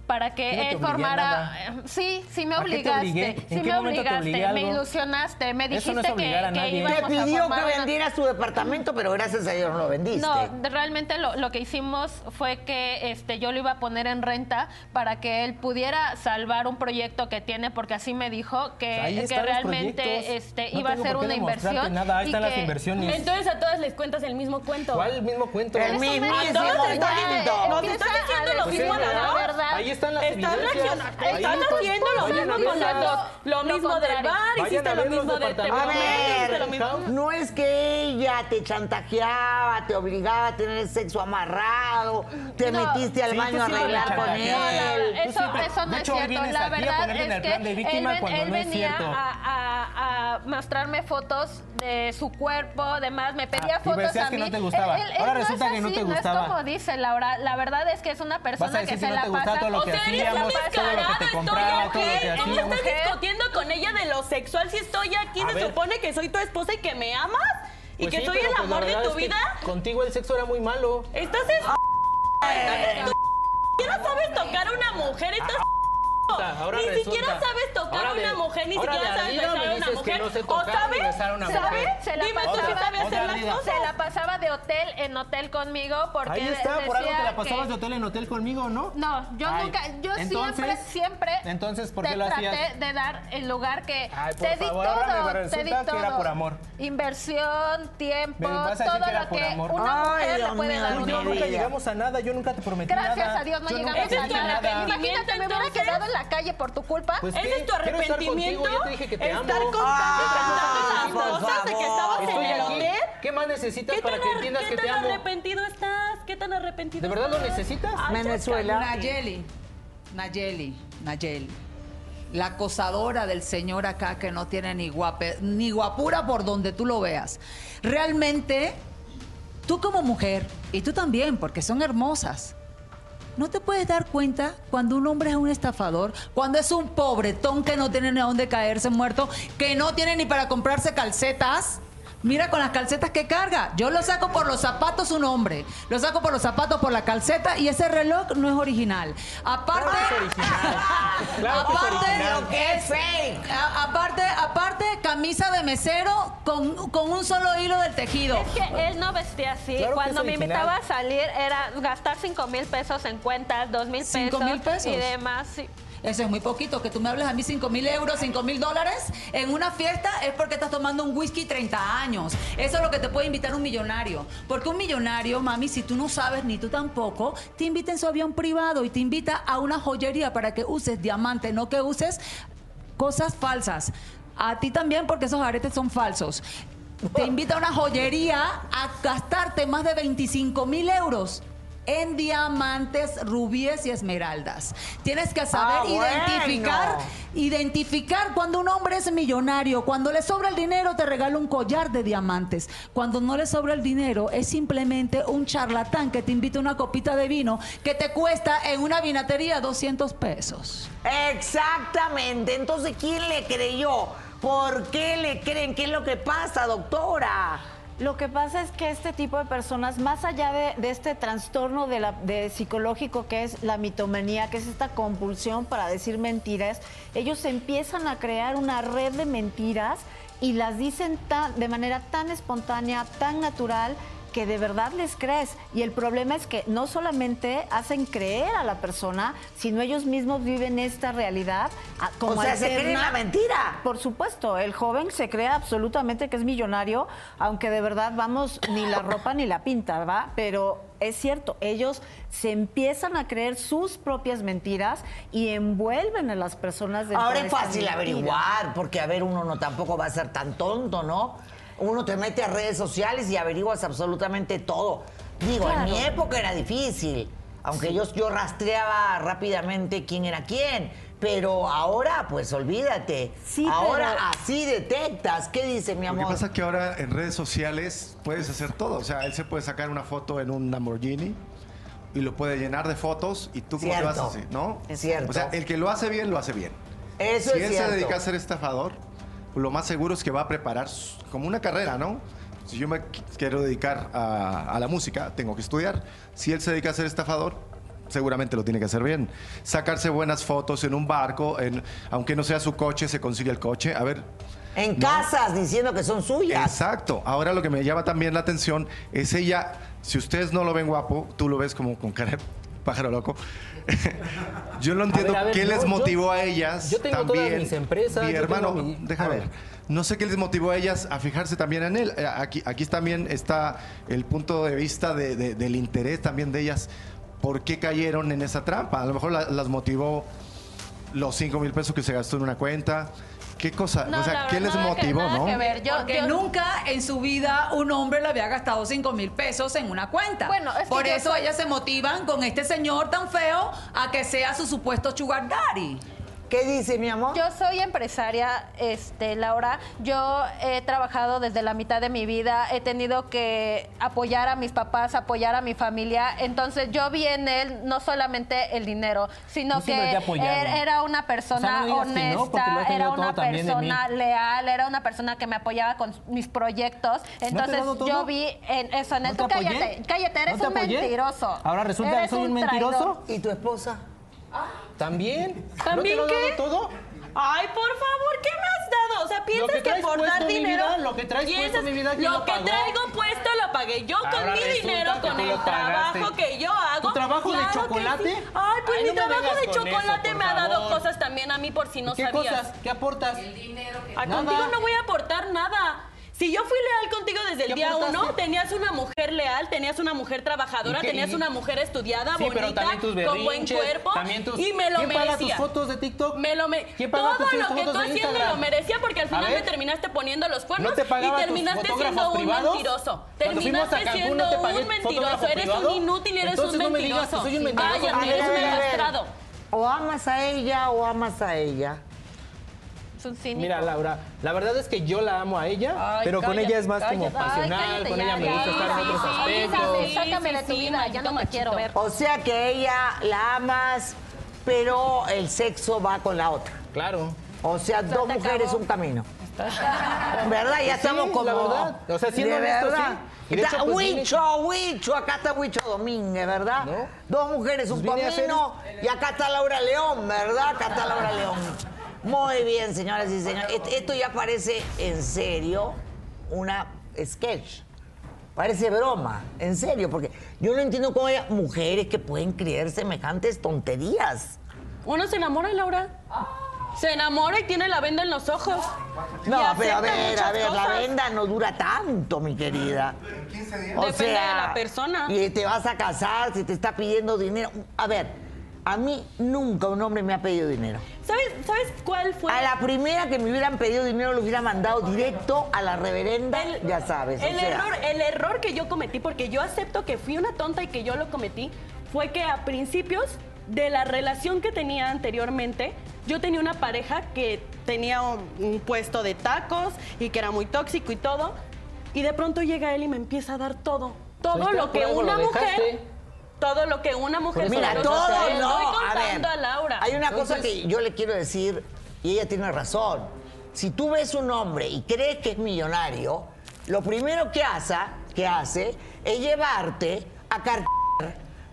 Para que no él formara. nada. eh, Sí, sí me ¿A qué te obligaste. Sí qué me obligaste, me ilusionaste, me Eso no es dijiste obligar a que, que nadie. íbamos Te a pidió que una- vendieras tu departamento, pero gracias a Dios no lo vendiste. no, realmente lo, lo que hicimos fue que este, yo lo iba a poner en renta para que él pudiera salvar un proyecto que tiene, porque así me dijo que, que están realmente este, No iba a ser una inversión. Nada, ahí y están las que- inversiones. Entonces a todas les cuentas el mismo cuento. ¿Cuál mismo cuento? El Entonces, cuento. eh, Nos a diciendo lo mismo a la las verdad. Están las Estás evidencias. están. haciendo lo mismo con verlas. dos. Lo mismo del bar, hiciste lo los mismo de. A ver, no es que ella te chantajeaba, te obligaba a tener sexo amarrado, te No. metiste al Sí, baño a arreglar con chantajeas. No, no, él. eso, eso no es cierto. La verdad es que él, ven- cuando él no es venía a, a- a mostrarme fotos de su cuerpo, demás, me pedía Ah, fotos a que mí. no te gustaba. Ahora no es resulta que no así, te No gustaba. es como dice Laura. La verdad es que es una persona que que se no la pasa. Lo que hacíamos, todo lo que te estoy compraba, todo lo que aquí. ¿Cómo hacíamos. estás discutiendo con ella de lo sexual si estoy aquí? A Se ver. supone que soy tu esposa y que me amas y Pues que sí, soy el pues amor de verdad tu es que vida. Contigo el sexo era muy malo. Estás es... Entonces tú ni siquiera sabes tocar a una mujer, estás Ahora ni resulta. siquiera sabes tocar Ahora a una de- mujer, ni siquiera sabes besar a una mujer. no sé o tocar ni sabes, besar a una ¿sabes? mujer. Se la Dime tú pasaba- si sabes hacer las cosas. Se la pasaba de hotel en hotel conmigo porque Ahí está, por algo te la pasabas que- de hotel en hotel conmigo, ¿no? No, yo Ay, nunca, yo entonces- siempre, siempre entonces, ¿por qué te lo traté hacías? de dar el lugar que Ay, por te di favor, ahora me todo, te di que todo. era por amor. Inversión, tiempo, todo lo que una mujer le puede dar nunca llegamos a nada, yo nunca te prometí nada. Gracias a Dios no llegamos a nada. Imagínate, me hubiera quedado en la calle por tu culpa. Pues, Ese es tu estar arrepentimiento. contigo, ya te dije que te estar amo. Ah, contando las cosas de que estabas en Estoy el aquí. hotel. ¿Qué más necesitas ¿Qué para tan, que entiendas qué que te tan amo? arrepentido estás? ¿Qué tan arrepentido ¿De verdad lo estás? necesitas? Ay, Venezuela. Nayeli, Nayeli, Nayeli. La acosadora del señor acá que no tiene ni guape, ni guapura por donde tú lo veas. Realmente, tú como mujer, y tú también, porque son hermosas, ¿no te puedes dar cuenta cuando un hombre es un estafador? Cuando es un pobretón que no tiene ni a dónde caerse muerto, que no tiene ni para comprarse calcetas. Mira con las calcetas que carga. Yo lo saco por los zapatos un hombre. Lo saco por los zapatos por la calceta y ese reloj no es original. Aparte, Claro que es original. Claro que es aparte, aparte, aparte, camisa de mesero con, con un solo hilo del tejido. Es que él no vestía así. Claro Cuando me invitaba a salir era gastar 5 mil pesos en cuentas, 2 mil pesos. ¿Cinco mil pesos? Y demás. sí. Eso es muy poquito. Que tú me hables a mí 5 mil euros, 5 mil dólares en una fiesta es porque estás tomando un whisky 30 años. Eso es lo que te puede invitar un millonario. Porque un millonario, mami, si tú no sabes ni tú tampoco, te invita en su avión privado y te invita a una joyería para que uses diamante, no que uses cosas falsas. A ti también porque esos aretes son falsos. Te invita a una joyería a gastarte más de 25 mil euros en diamantes, rubíes y esmeraldas. Tienes que saber Ah, bueno. identificar, identificar cuando un hombre es millonario. Cuando le sobra el dinero te regala un collar de diamantes. Cuando no le sobra el dinero es simplemente un charlatán que te invita a una copita de vino que te cuesta en una vinatería 200 pesos. Exactamente. Entonces, ¿quién le creyó? ¿Por qué le creen? ¿Qué es lo que pasa, doctora? Lo que pasa es que este tipo de personas, más allá de, este trastorno de psicológico que es la mitomanía, que es esta compulsión para decir mentiras, ellos empiezan a crear una red de mentiras y las dicen de manera tan espontánea, tan natural que de verdad les crees. Y el problema es que no solamente hacen creer a la persona, sino ellos mismos viven esta realidad como O sea, se creen la mentira. Por supuesto, el joven se cree absolutamente que es millonario, aunque de verdad, vamos, ni la ropa ni la pinta, ¿verdad? Pero es cierto, ellos se empiezan a creer sus propias mentiras y envuelven a las personas dentro Ahora de es fácil mentira. averiguar, porque a ver, uno no tampoco va a ser tan tonto, ¿no? Uno te mete a redes sociales y averiguas absolutamente todo. Digo, en mi época era difícil, aunque yo, yo rastreaba rápidamente quién era quién. Pero ahora, pues olvídate. Sí, ahora pero- así detectas. ¿Qué dice mi Lo que amor? pasa es que ahora en redes sociales puedes hacer todo. O sea, él se puede sacar una foto en un Lamborghini y lo puede llenar de fotos y tú cómo Cierto. así, ¿no? Es cierto. O sea, el que lo hace bien, lo hace bien. Eso si es él cierto. se dedica a ser estafador, lo más seguro es que va a preparar como una carrera, ¿no? Si yo me qu- quiero dedicar a, a la música, tengo que estudiar. Si él se dedica a ser estafador, seguramente lo tiene que hacer bien. Sacarse buenas fotos en un barco, en, aunque no sea su coche, se consigue el coche. A ver, En ¿no? casas diciendo que son suyas. Exacto. Ahora lo que me llama también la atención es ella, si ustedes no lo ven guapo, tú lo ves como con cara de pájaro loco. Yo no entiendo ver, a ver, qué yo- les yo- motivó a ellas yo tengo también. todas mis empresas, Mi hermano, mi- déjame ver. No sé qué les motivó a ellas a fijarse también en él. Eh, Aquí, aquí también está el punto de vista de- de- del interés también de ellas. ¿Por qué cayeron en esa trampa? A lo mejor la- las motivó los 5 mil pesos que se gastó en una cuenta. ¿Qué cosa? No, o sea, ¿qué les que- motivó, no? que ver. Yo- Porque yo- nunca en su vida un hombre le había gastado 5 mil pesos en una cuenta. Bueno, es que Por eso soy- ellas se motivan con este señor tan feo a que sea su supuesto sugar daddy. ¿Qué dice mi amor? Yo soy empresaria, este, Laura. Yo he trabajado desde la mitad de mi vida. He tenido que apoyar a mis papás, apoyar a mi familia. Entonces yo vi en él no solamente el dinero, sino que te he apoyado. er- era una persona O sea, no no, honesta, era una persona leal, era una persona que me apoyaba con mis proyectos. Entonces yo vi en eso en ¿No él. cállate, cállate, eres ¿No te un apoyé? mentiroso. Ahora resulta que Eres soy un mentiroso. ¿Y tu esposa? ¿También? ¿También ¿No te lo he qué? dado todo? Ay, por favor, ¿qué me has dado? O sea, piensas que que, por dar mi dinero. vida, lo que traes puesto, mi vida, ¿quién Lo lo que pagó? traigo puesto lo pagué yo Ahora con mi dinero, que con el trabajo que yo hago. ¿Tu trabajo de Claro que chocolate? sí. Ay, pues Ay, mi no trabajo de eso, chocolate me ha dado favor. cosas también a mí por si no ¿Qué sabías. cosas? ¿Qué aportas? A Nada. contigo no voy a aportar nada. Si yo fui leal contigo desde el ¿Qué día aportaste? uno, tenías una mujer leal, tenías una mujer trabajadora, tenías una mujer estudiada, Sí, pero bonita, también tus con buen cuerpo también tus- y me lo ¿Quién paga merecía. tus fotos de TikTok? Me lo me... ¿Quién paga Todo tus lo que tú haciendo Instagram? lo merecía porque al final me terminaste poniendo los cuernos ¿No te y terminaste siendo un privados? mentiroso. Terminaste Cancún, siendo ¿no un mentiroso. Eres privado? un inútil, eres Entonces un no me mentiroso. digas que soy un mentiroso. Eres un. O amas a ella o amas a ella. Es un cínico. Mira, Laura, la verdad es que yo la amo a ella, Ay, pero con cállate, ella es más como. Ay, pasional, cállate con ya, ella me ya. gusta estar en Sí, otros sí, aspectos. Sácame, sácame de Sí, tu sí, vida, ya no te quiero ver. O sea que ella la amas, pero el sexo va con la otra. Claro. O sea, dos mujeres, acabó. un camino. ¿Verdad? Ya Sí, estamos como... la verdad. O sea, siendo de honesto, verdad. sí. De hecho, pues, vine- Huicho, Huicho, acá está Huicho Domínguez, ¿verdad? ¿No? Dos mujeres, un Pues hacer camino. Y acá está Laura León, ¿verdad? Acá está Laura León. Muy bien, señoras y señores. Esto ya parece en serio una sketch. Parece broma, en serio, porque yo no entiendo cómo hay mujeres que pueden creer semejantes tonterías. Uno se enamora, Laura. Se enamora y tiene la venda en los ojos. No, Y pero a acepta ver, muchas a ver, la cosas. venda no dura tanto, mi querida. O Depende de la persona. Y te vas a casar, si te está pidiendo dinero. A ver, a mí nunca un hombre me ha pedido dinero. ¿Sabes, ¿Sabes cuál fue? A la primera que me hubieran pedido dinero lo hubiera mandado directo a la reverenda, El- ya sabes. o El sea. error, el error que yo cometí, porque yo acepto que fui una tonta y que yo lo cometí, fue que a principios de la relación que tenía anteriormente, yo tenía una pareja que tenía un, un puesto de tacos y que era muy tóxico y todo, y de pronto llega él y me empieza a dar todo. Todo lo que una lo mujer. Todo lo que una mujer. eso Mira, todo él. no. Estoy A ver, contando a Laura. hay una cosa que yo le quiero decir, y ella tiene razón. Si tú ves un hombre y crees que es millonario, lo primero que hace, que hace es llevarte a cartear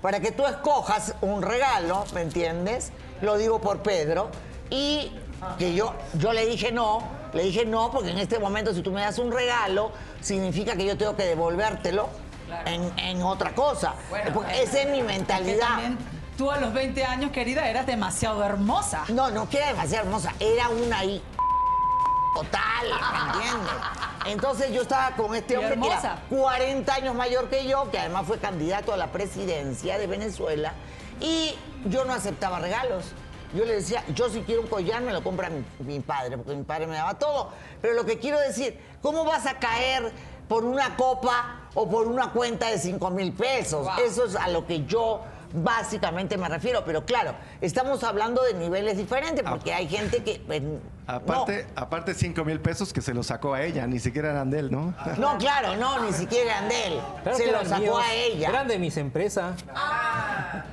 para que tú escojas un regalo, ¿me entiendes? Lo digo por Pedro. Y que yo, yo le dije no, le dije no, porque en este momento si tú me das un regalo, significa que yo tengo que devolvértelo en, en otra cosa. Porque esa es mi mentalidad. tú a los 20 años, querida, eras demasiado hermosa. No, no que era demasiado hermosa, era una ahí total, ¿me entiendes? Entonces yo estaba con este hombre que era 40 años mayor que yo, que además fue candidato a la presidencia de Venezuela, y yo no aceptaba regalos. Yo le decía, yo si quiero un collar me lo compra mi, mi padre, porque mi padre me daba todo. Pero lo que quiero decir, ¿cómo vas a caer por una copa o por una cuenta de 5 mil pesos? Eso es a lo que yo básicamente me refiero. Pero claro, estamos hablando de niveles diferentes, porque hay gente que... pues, Aparte, aparte 5 mil pesos que se los sacó a ella, ni siquiera eran de él, ¿no? No, claro, no, ni siquiera eran de él. Claro Se lo sacó míos. a ella. Eran de mis empresas.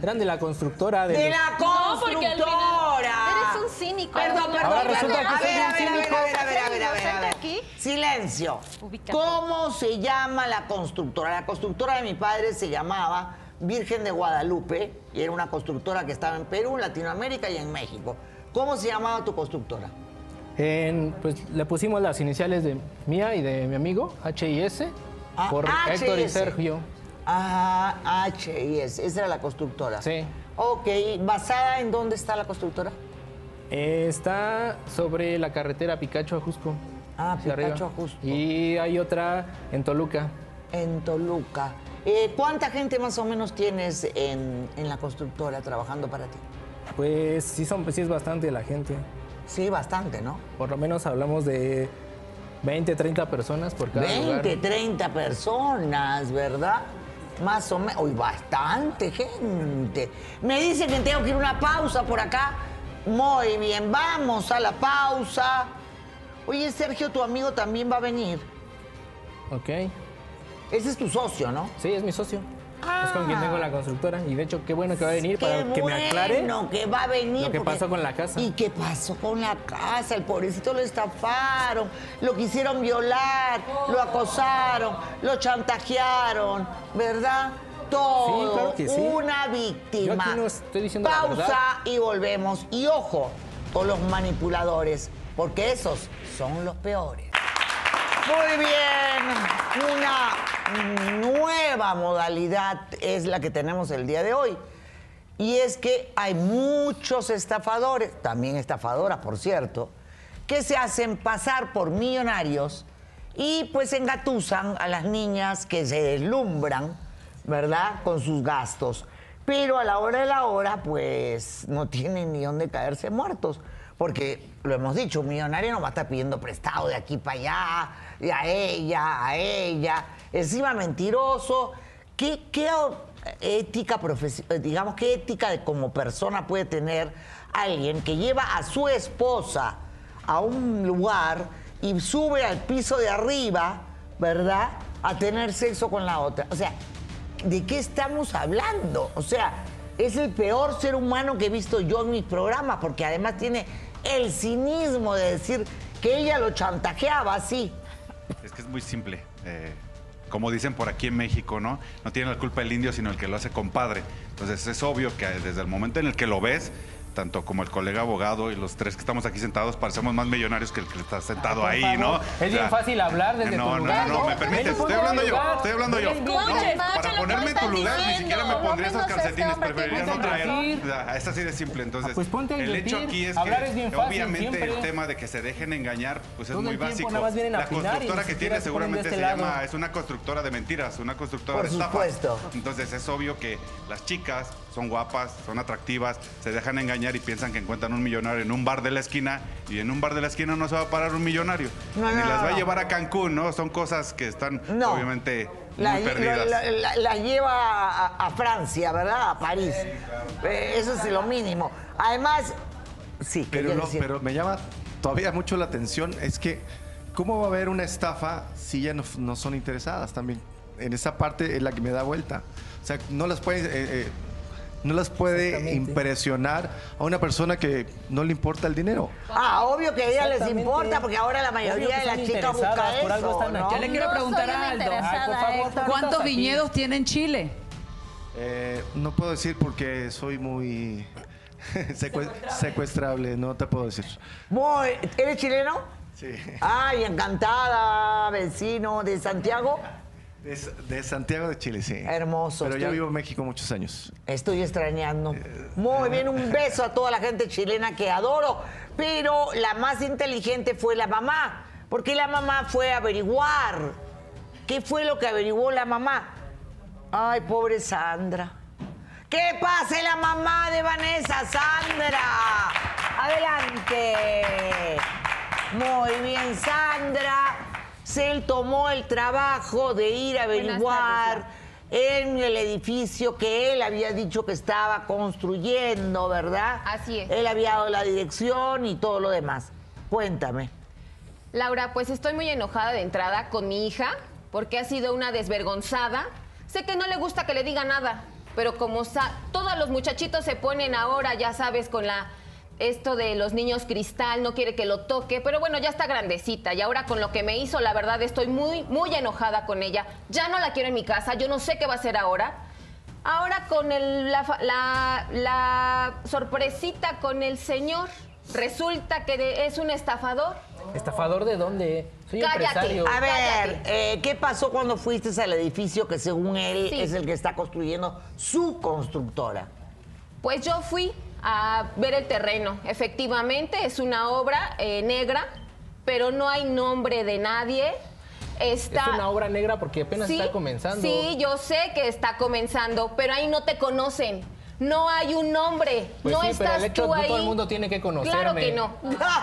Eran de la constructora. De, De los- la No, porque al final constructora. Cínico. Perdón, perdón. Ahora resulta perdón. que a soy ver, un a ver, a ver, cínico. a ver, a ver, a ver, a ver, a ver. aquí. Silencio. ¿Cómo se llama la constructora? La constructora de mi padre se llamaba Virgen de Guadalupe y era una constructora que estaba en Perú, Latinoamérica y en México. ¿Cómo se llamaba tu constructora? En- pues le pusimos las iniciales de mía y de mi amigo, H y S, Ah, por HIS. Héctor y Sergio. Ah, HIS, esa era la constructora. Sí. Ok, ¿basada en dónde está la constructora? Eh, está sobre la carretera Picacho a Jusco. Ah, Picacho a Jusco. Y hay otra en Toluca. En Toluca. Eh, ¿Cuánta gente más o menos tienes en, en la constructora trabajando para ti? Pues sí, son, sí es bastante la gente. Sí, bastante, ¿no? Por lo menos hablamos de 20, 30 personas por cada 20, lugar. 30 personas, ¿verdad? Más o menos. Uy, bastante gente. Me dicen que tengo que ir a una pausa por acá. Muy bien, vamos a la pausa. Oye, Sergio, tu amigo también va a venir. Ok. Ese es tu socio, ¿no? Sí, es mi socio. Es con quien tengo la constructora. Y de hecho, qué bueno que va a venir para que me aclare. que va a venir. lo que porque- pasó con la casa. ¿Y qué pasó con la casa? El pobrecito lo estafaron, lo quisieron violar, lo acosaron, lo chantajearon, ¿verdad? Todo. Sí, claro que sí. Una víctima. Yo aquí no estoy diciendo la Pausa verdad. y volvemos. Y ojo con los manipuladores, porque esos son los peores. Muy bien, una nueva modalidad es la que tenemos el día de hoy. Y es que hay muchos estafadores, también estafadoras, por cierto, que se hacen pasar por millonarios y pues engatusan a las niñas que se deslumbran, ¿verdad?, con sus gastos. Pero a la hora de la hora, pues no tienen ni dónde caerse muertos. Porque lo hemos dicho, un millonario no va a estar pidiendo prestado de aquí para allá, y a ella, a ella. Encima mentiroso. ¿Qué, qué ética profesional, digamos, qué ética de como persona puede tener alguien que lleva a su esposa a un lugar y sube al piso de arriba, ¿verdad? A tener sexo con la otra. O sea, ¿de qué estamos hablando? O sea, es el peor ser humano que he visto yo en mis programas, porque además tiene el cinismo de decir que ella lo chantajeaba así. Es que es muy simple. eh, como dicen por aquí en México, ¿no? No tiene la culpa el indio, sino el que lo hace compadre. Entonces es obvio que desde el momento en el que lo ves, tanto como el colega abogado y los tres que estamos aquí sentados parecemos más millonarios que el que está sentado por ahí, favor. ¿no? Es bien fácil hablar desde no, tu lugar, No, no, ¿no? me permites, estoy hablando yo, estoy hablando yo. No, para ponerme en tu lugar ni siquiera me pondría esos No calcetines, preferiría no traer. Es así de simple, entonces. Ah, pues ponte a el hecho aquí es que obviamente el tema de que se dejen engañar, pues es muy básico. nada más vienen a La constructora que tiene seguramente este se llama, es una constructora de mentiras, una constructora Por de estafas. supuesto. Entonces es obvio que las chicas son guapas, son atractivas, se dejan engañar y piensan que encuentran un millonario en un bar de la esquina y en un bar de la esquina no se va a parar un millonario. No, Ni no, las va a llevar a Cancún, ¿no? Son cosas que están No. obviamente muy La, perdidas. la- la- la lleva a, a Francia, ¿verdad? A París. Eh, Eso es lo mínimo. Además, sí, Pero, no, decir- pero me llama todavía mucho la atención, es que ¿cómo va a haber una estafa si ya no, no son interesadas también? En esa parte es la que me da vuelta. O sea, no las puede, eh, eh, no las puede impresionar a una persona que no le importa el dinero. Ah, obvio que a ella les importa porque ahora la mayoría de las chicas busca interesadas, por algo eso, están ¿no? aquí. Ya le quiero No preguntar a Aldo. Ay, por favor, ¿Cuántos viñedos tiene en Chile? Eh, no puedo decir porque soy muy secue- secuestrable, no te puedo decir. Muy- ¿Eres chileno? Sí. Ay, encantada, vecino de Santiago. De, de Santiago de Chile, sí. Hermoso, Pero ya estoy- vivo en México muchos años. Estoy extrañando. Eh, Muy bien, un beso a toda la gente chilena que adoro. Pero la más inteligente fue la mamá, porque la mamá fue a averiguar. ¿Qué fue lo que averiguó la mamá? Ay, pobre Sandra. ¿Qué pase la mamá de Vanessa, Sandra? Adelante. Muy bien, Sandra. Se tomó el trabajo de ir a averiguar en el edificio que él había dicho que estaba construyendo, ¿verdad? Así es. Él había dado la dirección y todo lo demás. Cuéntame. Laura, pues estoy muy enojada de entrada con mi hija porque ha sido una desvergonzada. Sé que no le gusta que le diga nada, pero como todos los muchachitos se ponen ahora, ya sabes, con la esto de los niños cristal, no quiere que lo toque, pero bueno, ya está grandecita y ahora con lo que me hizo, la verdad estoy muy muy enojada con ella. Ya no la quiero en mi casa, yo no sé qué va a hacer ahora. Ahora con el- la, la- la sorpresita con el señor, resulta que de- es un estafador. ¿Estafador de dónde? Soy Cállate. empresario. A ver, eh, ¿qué pasó cuando fuiste al edificio que según él Sí. es el que está construyendo su constructora? Pues yo fui a ver el terreno. Efectivamente, es una obra eh, negra, pero no hay nombre de nadie. Está... Es una obra negra porque apenas Sí, está comenzando. Sí, yo sé que está comenzando, pero ahí no te conocen. No hay un nombre. Pues no sí, estás pero el hecho tú no ahí. todo el mundo tiene que conocerme. Claro que no. Claro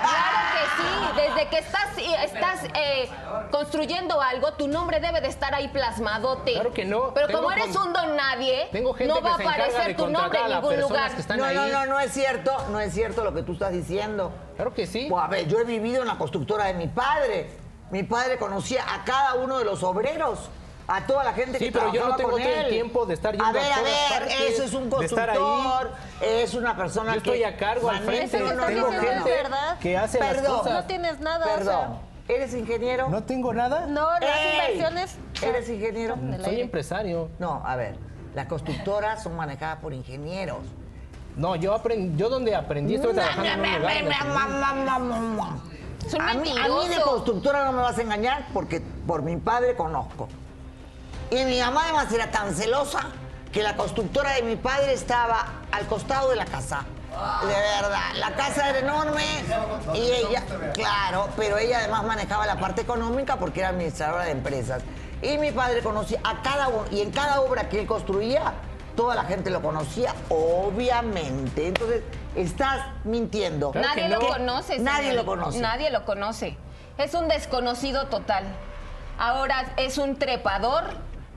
que sí. Desde que estás, estás eh, construyendo algo, tu nombre debe de estar ahí plasmadote. Claro que no. Pero Tengo como eres un don nadie, Tengo gente no va a que aparecer tu nombre en ningún lugar. que están no, ahí. no, no, no es cierto, no es cierto lo que tú estás diciendo. Claro que sí. Pues, a ver, yo he vivido en la constructora de mi padre. Mi padre conocía a cada uno de los obreros, a toda la gente Sí, que pero yo no tengo el tiempo de estar yendo A a ver, a todas ver, partes, eso es un de estar ahí. constructor, es una persona Yo que... estoy a cargo al frente. Que no, es no. verdad. Que hace las Perdón. cosas. No tienes nada, o Perdón, ¿eres ingeniero? ¿No tengo nada? No, las Ey, inversiones. ¿Eres ingeniero? Soy aire. empresario. No, a ver, las constructoras son manejadas por ingenieros. No, yo aprendí, yo donde aprendí estoy trabajando en un lugar. A mí, a mí de constructora no me vas a engañar porque por mi padre conozco. Y mi mamá además era tan celosa que la constructora de mi padre estaba al costado de la casa. De verdad, la casa era enorme y ella, claro, pero ella además manejaba la parte económica porque era administradora de empresas. Y mi padre conocía a cada uno, y en cada obra que él construía, toda la gente lo conocía, obviamente. Entonces, estás mintiendo. Claro Nadie lo no. conoce. Nadie señor. lo conoce. Nadie lo conoce. Es un desconocido total. Ahora es un trepador.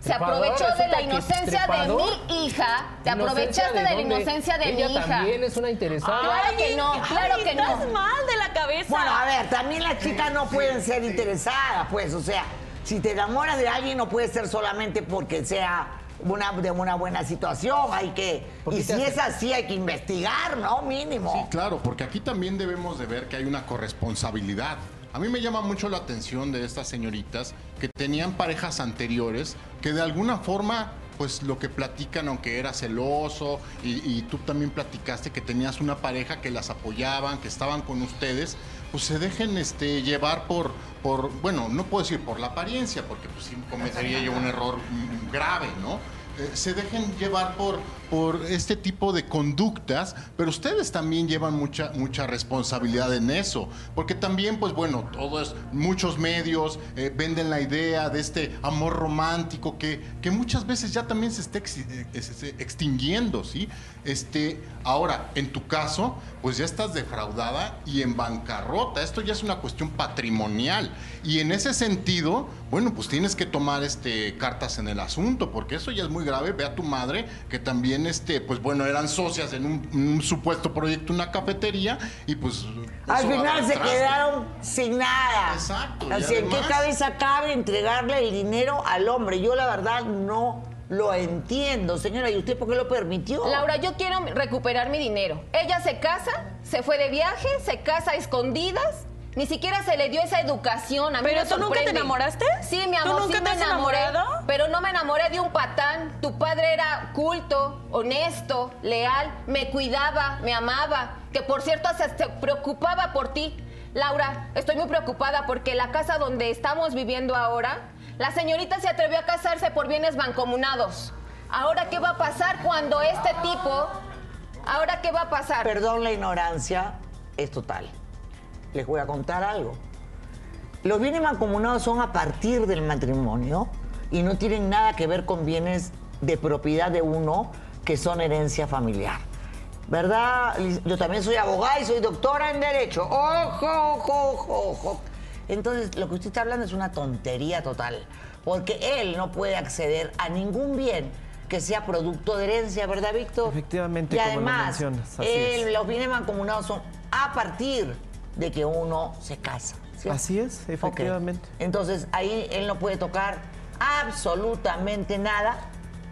Se aprovechó de la inocencia de mi hija. Te ¿Inocencia aprovechaste de, la inocencia de mi hija. también es una interesada. Claro que no, claro Ay, que no. Estás mal de la cabeza. Bueno, a ver, también las chicas no pueden ser interesadas, pues, o sea, si te enamoras de alguien no puede ser solamente porque sea una, de una buena situación, hay que, ¿Por qué y si hace- es así hay que investigar, ¿no? Mínimo. Sí, claro, porque aquí también debemos de ver que hay una corresponsabilidad. A mí me llama mucho la atención de estas señoritas que tenían parejas anteriores que de alguna forma, pues lo que platican, aunque era celoso, y, tú también platicaste que tenías una pareja que las apoyaban, que estaban con ustedes, pues se dejen este, llevar por, por, bueno, no puedo decir por la apariencia, porque pues cometería yo un error grave, ¿no? Eh, se dejen llevar por, por este tipo de conductas, pero ustedes también llevan mucha, mucha responsabilidad en eso, porque también, pues bueno, todo es, muchos medios eh, venden la idea de este amor romántico que, que muchas veces ya también se está ex- eh, extinguiendo, ¿sí? Este, ahora, en tu caso, pues ya estás defraudada y en bancarrota, esto ya es una cuestión patrimonial, y en ese sentido, bueno, pues tienes que tomar este, cartas en el asunto, porque eso ya es muy grave. Ve a tu madre, que también, este, pues bueno, eran socias en un, un supuesto proyecto, una cafetería, y pues. Al final se quedaron sin nada. Exacto, Así, ¿en qué cabeza cabe entregarle el dinero al hombre? Yo la verdad no lo entiendo, señora. ¿Y usted por qué lo permitió? Laura, yo quiero recuperar mi dinero. Ella se casa, se fue de viaje, se casa a escondidas. Ni siquiera se le dio esa educación. A mí ¿Pero me tú nunca te enamoraste? Sí, mi ¿Tú amor, nunca sí te me has enamoré. enamorado? Pero no me enamoré de un patán. Tu padre era culto, honesto, leal, me cuidaba, me amaba. Que por cierto hasta se preocupaba por ti. Laura, estoy muy preocupada porque la casa donde estamos viviendo ahora La señorita se atrevió a casarse por bienes mancomunados. Ahora, ¿qué va a pasar cuando este tipo... Ahora, ¿qué va a pasar? Perdón la ignorancia, es total. Les voy a contar algo. Los bienes mancomunados son a partir del matrimonio y no tienen nada que ver con bienes de propiedad de uno que son herencia familiar. ¿Verdad? Yo también soy abogada y soy doctora en Derecho. Ojo, ojo, ojo, ojo. Entonces, lo que usted está hablando es una tontería total. Porque él no puede acceder a ningún bien que sea producto de herencia, ¿verdad, Víctor? Efectivamente, Y como lo además, mencionas, así él- es. los bienes mancomunados son a partir de que uno se casa. ¿cierto? Así es, efectivamente. Entonces, ahí él no puede tocar absolutamente nada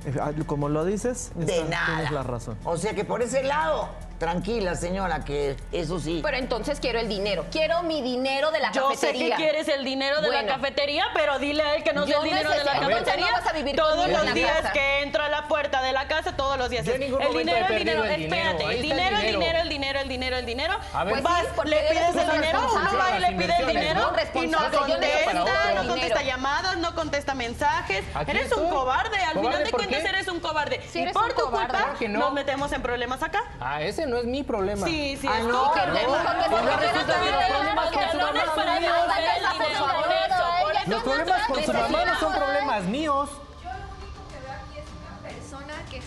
Eh, ah, Como lo dices, de está- nada. tienes la razón. O sea que por ese lado, tranquila señora, que eso sí. Pero entonces quiero el dinero. Quiero mi dinero de la Yo sé que cafetería. quieres el dinero de la Bueno. cafetería, pero dile a él que no Yo sea el dinero de la cafetería. no vas a vivir todos los la días casa. que entro a la puerta de la casa, todos los días. Yo en ningún el momento dinero, he el dinero, el dinero. espérate, el dinero, el dinero, el dinero, el dinero, el dinero. A ver. Pues Pues vas, sí, le pides el dinero, uno va y le pide el dinero ¿no? y no contesta, no contesta llamadas, no contesta mensajes. Aquí Eres un estoy. cobarde, al ¿Cobarde final de por cuentas qué? eres un cobarde. Sí, y eres por un tu cobarde. culpa Claro que no. nos metemos en problemas acá. Ah, ese no es mi problema. Sí, sí, Ah, es no, tu no, problema. no, los no, problemas no, con su no, mamá no, son no, míos,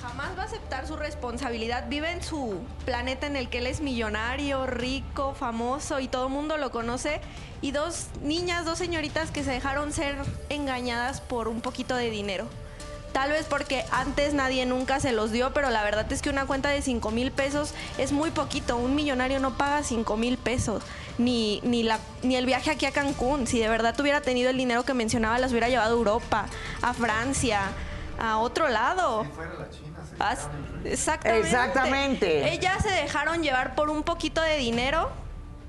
jamás va a aceptar su responsabilidad, vive en su planeta en el que él es millonario, rico, famoso y todo el mundo lo conoce. Y dos niñas, dos señoritas que se dejaron ser engañadas por un poquito de dinero. Tal vez porque antes nadie nunca se los dio, pero la verdad es que una cuenta de 5 mil pesos es muy poquito. Un millonario no paga 5 mil pesos, ni, ni, la, ni el viaje aquí a Cancún. Si de verdad tuviera tenido el dinero que mencionaba, las hubiera llevado a Europa, a Francia, a otro lado. As- Exactamente. Exactamente. Ellas se dejaron llevar por un poquito de dinero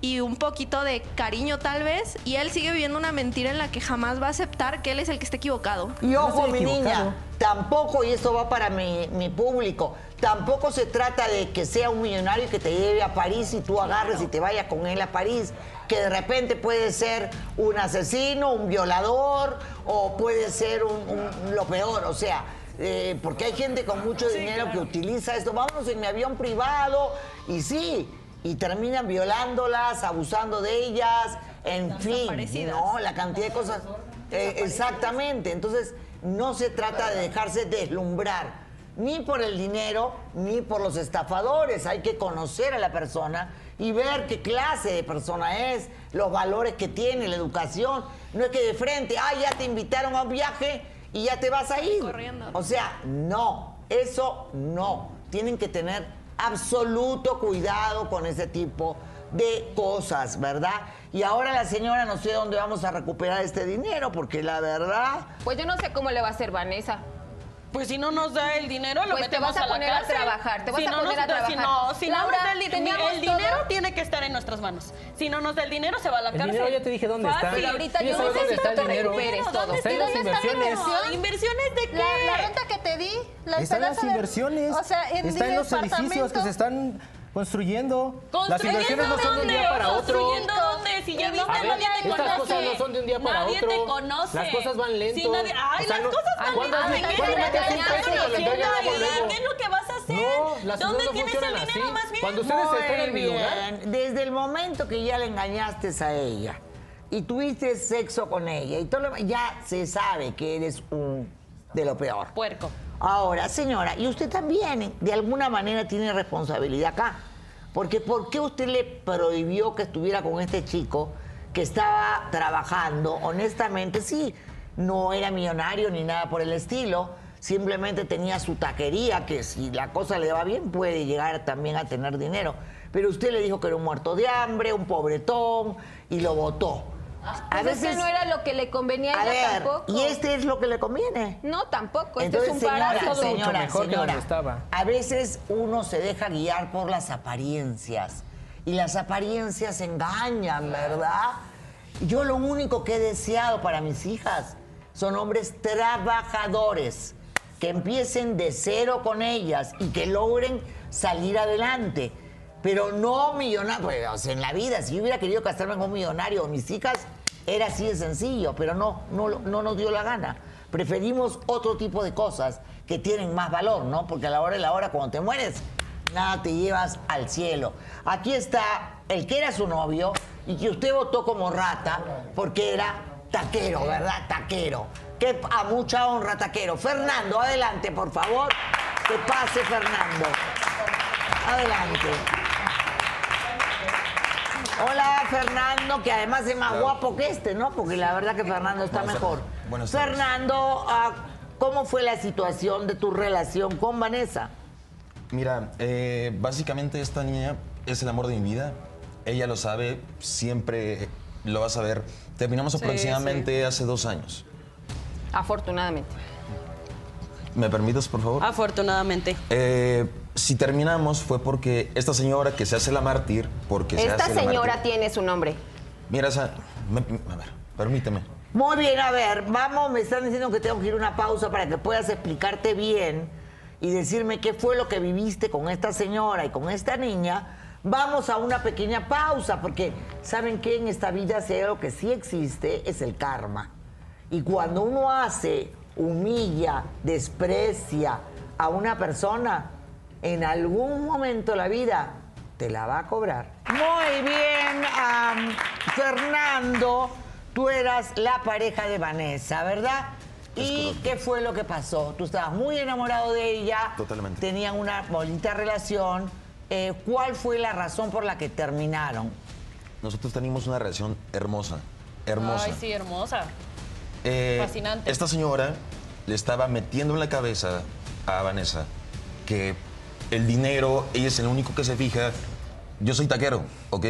y un poquito de cariño tal vez, y él sigue viviendo una mentira en la que jamás va a aceptar que él es el que está equivocado. Y ojo, mi niña, tampoco, y esto va para mi, mi público, tampoco se trata de que sea un millonario y que te lleve a París y tú agarres y te vayas con él a París, que de repente puede ser un asesino, un violador o puede ser un, un- lo peor, o sea, eh, porque hay gente con mucho dinero que utiliza esto, vámonos en mi avión privado y sí, y terminan violándolas, abusando de ellas, en fin. ¿no? La cantidad de cosas. Eh, exactamente. Entonces, no se trata de dejarse deslumbrar ni por el dinero ni por los estafadores. Hay que conocer a la persona y ver qué clase de persona es, los valores que tiene, la educación. No es que de frente, ah, ya te invitaron a un viaje y ya te vas a ir. Corriendo. O sea, no, eso no. Tienen que tener absoluto cuidado con ese tipo de cosas, ¿verdad? Y ahora la señora no sé dónde vamos a recuperar este dinero, porque la verdad... Pues yo no sé cómo le va a hacer Vanessa. Pues si no nos da el dinero, lo Pues te metemos vas a la poner a cárcel. trabajar, te vas Si a no poner nos a da- Si trabajar. no, si no Laura, nos da el, di- teníamos el dinero todo. tiene que estar en nuestras manos. Si no nos da el dinero, se va a la El cárcel. dinero ya te dije dónde está. Fácil. Pero ahorita yo sabe dónde necesito está el que dinero. recuperes todo. Está las ¿Dónde está la inversiones. inversión? ¿Inversiones de qué? La, la renta que te di, la Están las esperanza de- inversiones. o sea, en Está en los edificios que se están construyendo. Las ¿Construyendo inversiones no son de un día dónde? para otro. ¿Construyendo dónde? Si ya viste, nadie te estas conoce. cosas no son de un día para nadie otro. te conoce. Las cosas van lento. Si nadie- Ay, O sea, las no- cosas van ¿Cuándo lento. has- ¿Qué cuándo te metes? ¿Qué es lo que vas a hacer? No, las ¿Dónde no tienes el dinero así. más bien? Cuando ustedes Muy estén en mi lugar. Desde el momento que ya le engañaste a ella y tuviste sexo con ella y todo lo ya se sabe que eres un de lo peor. Puerco. Ahora, señora, y usted también de alguna manera tiene responsabilidad acá. Porque ¿por qué usted le prohibió que estuviera con este chico que estaba trabajando? Honestamente, sí, no era millonario ni nada por el estilo. Simplemente tenía su taquería, que si la cosa le va bien puede llegar también a tener dinero. Pero usted le dijo que era un muerto de hambre, un pobretón, y lo votó. A Pues es que no era lo que le convenía a a ella ver, tampoco. ¿y este es lo que le conviene? No, tampoco. Este Entonces, es un parásito. Señora, mejor señora, estaba. a veces uno se deja guiar por las apariencias y las apariencias engañan, ¿verdad? Yo lo único que he deseado para mis hijas son hombres trabajadores que empiecen de cero con ellas y que logren salir adelante. Pero no millonarios, pues, o en la vida, si yo hubiera querido casarme con un millonario, mis hijas Era así de sencillo, pero no, no, no nos dio la gana. Preferimos otro tipo de cosas que tienen más valor, ¿no? Porque a la hora de la hora, cuando te mueres, nada te llevas al cielo. Aquí está el que era su novio y que usted votó como rata porque era taquero, ¿verdad? Taquero. Que a mucha honra, taquero. Fernando, adelante, por favor. Que pase, Fernando. Adelante. Hola, Fernando, que además es más guapo que este, ¿no? Porque la verdad que Fernando está Buenas mejor. Buenas tardes. Fernando, ah, ¿cómo fue la situación de tu relación con Vanessa? Mira, eh, básicamente esta niña es el amor de mi vida. Ella lo sabe, siempre lo va a saber. Terminamos Sí, aproximadamente hace dos años. Afortunadamente. ¿Me permites, por favor? Afortunadamente. Eh, si terminamos fue porque esta señora que se hace la mártir, porque se Esta hace la señora mártir- tiene su nombre. Mira, esa, me- a ver, permíteme. Muy bien, a ver, vamos, me están diciendo que tengo que ir a una pausa para que puedas explicarte bien y decirme qué fue lo que viviste con esta señora y con esta niña. Vamos a una pequeña pausa, porque saben que en esta vida si hay algo que sí existe es el karma. Y cuando uno hace, humilla, desprecia a una persona, en algún momento de la vida te la va a cobrar. Muy bien, Fernando, tú eras la pareja de Vanessa, ¿verdad? ¿Y qué fue lo que pasó? Tú estabas muy enamorado de ella. Totalmente. Tenían una bonita relación. Eh, ¿Cuál fue la razón por la que terminaron? Nosotros teníamos una relación hermosa, hermosa. Ay, sí, hermosa. Eh, Fascinante. Esta señora le estaba metiendo en la cabeza a Vanessa que el dinero, ella es el único que se fija. Yo soy taquero, ok.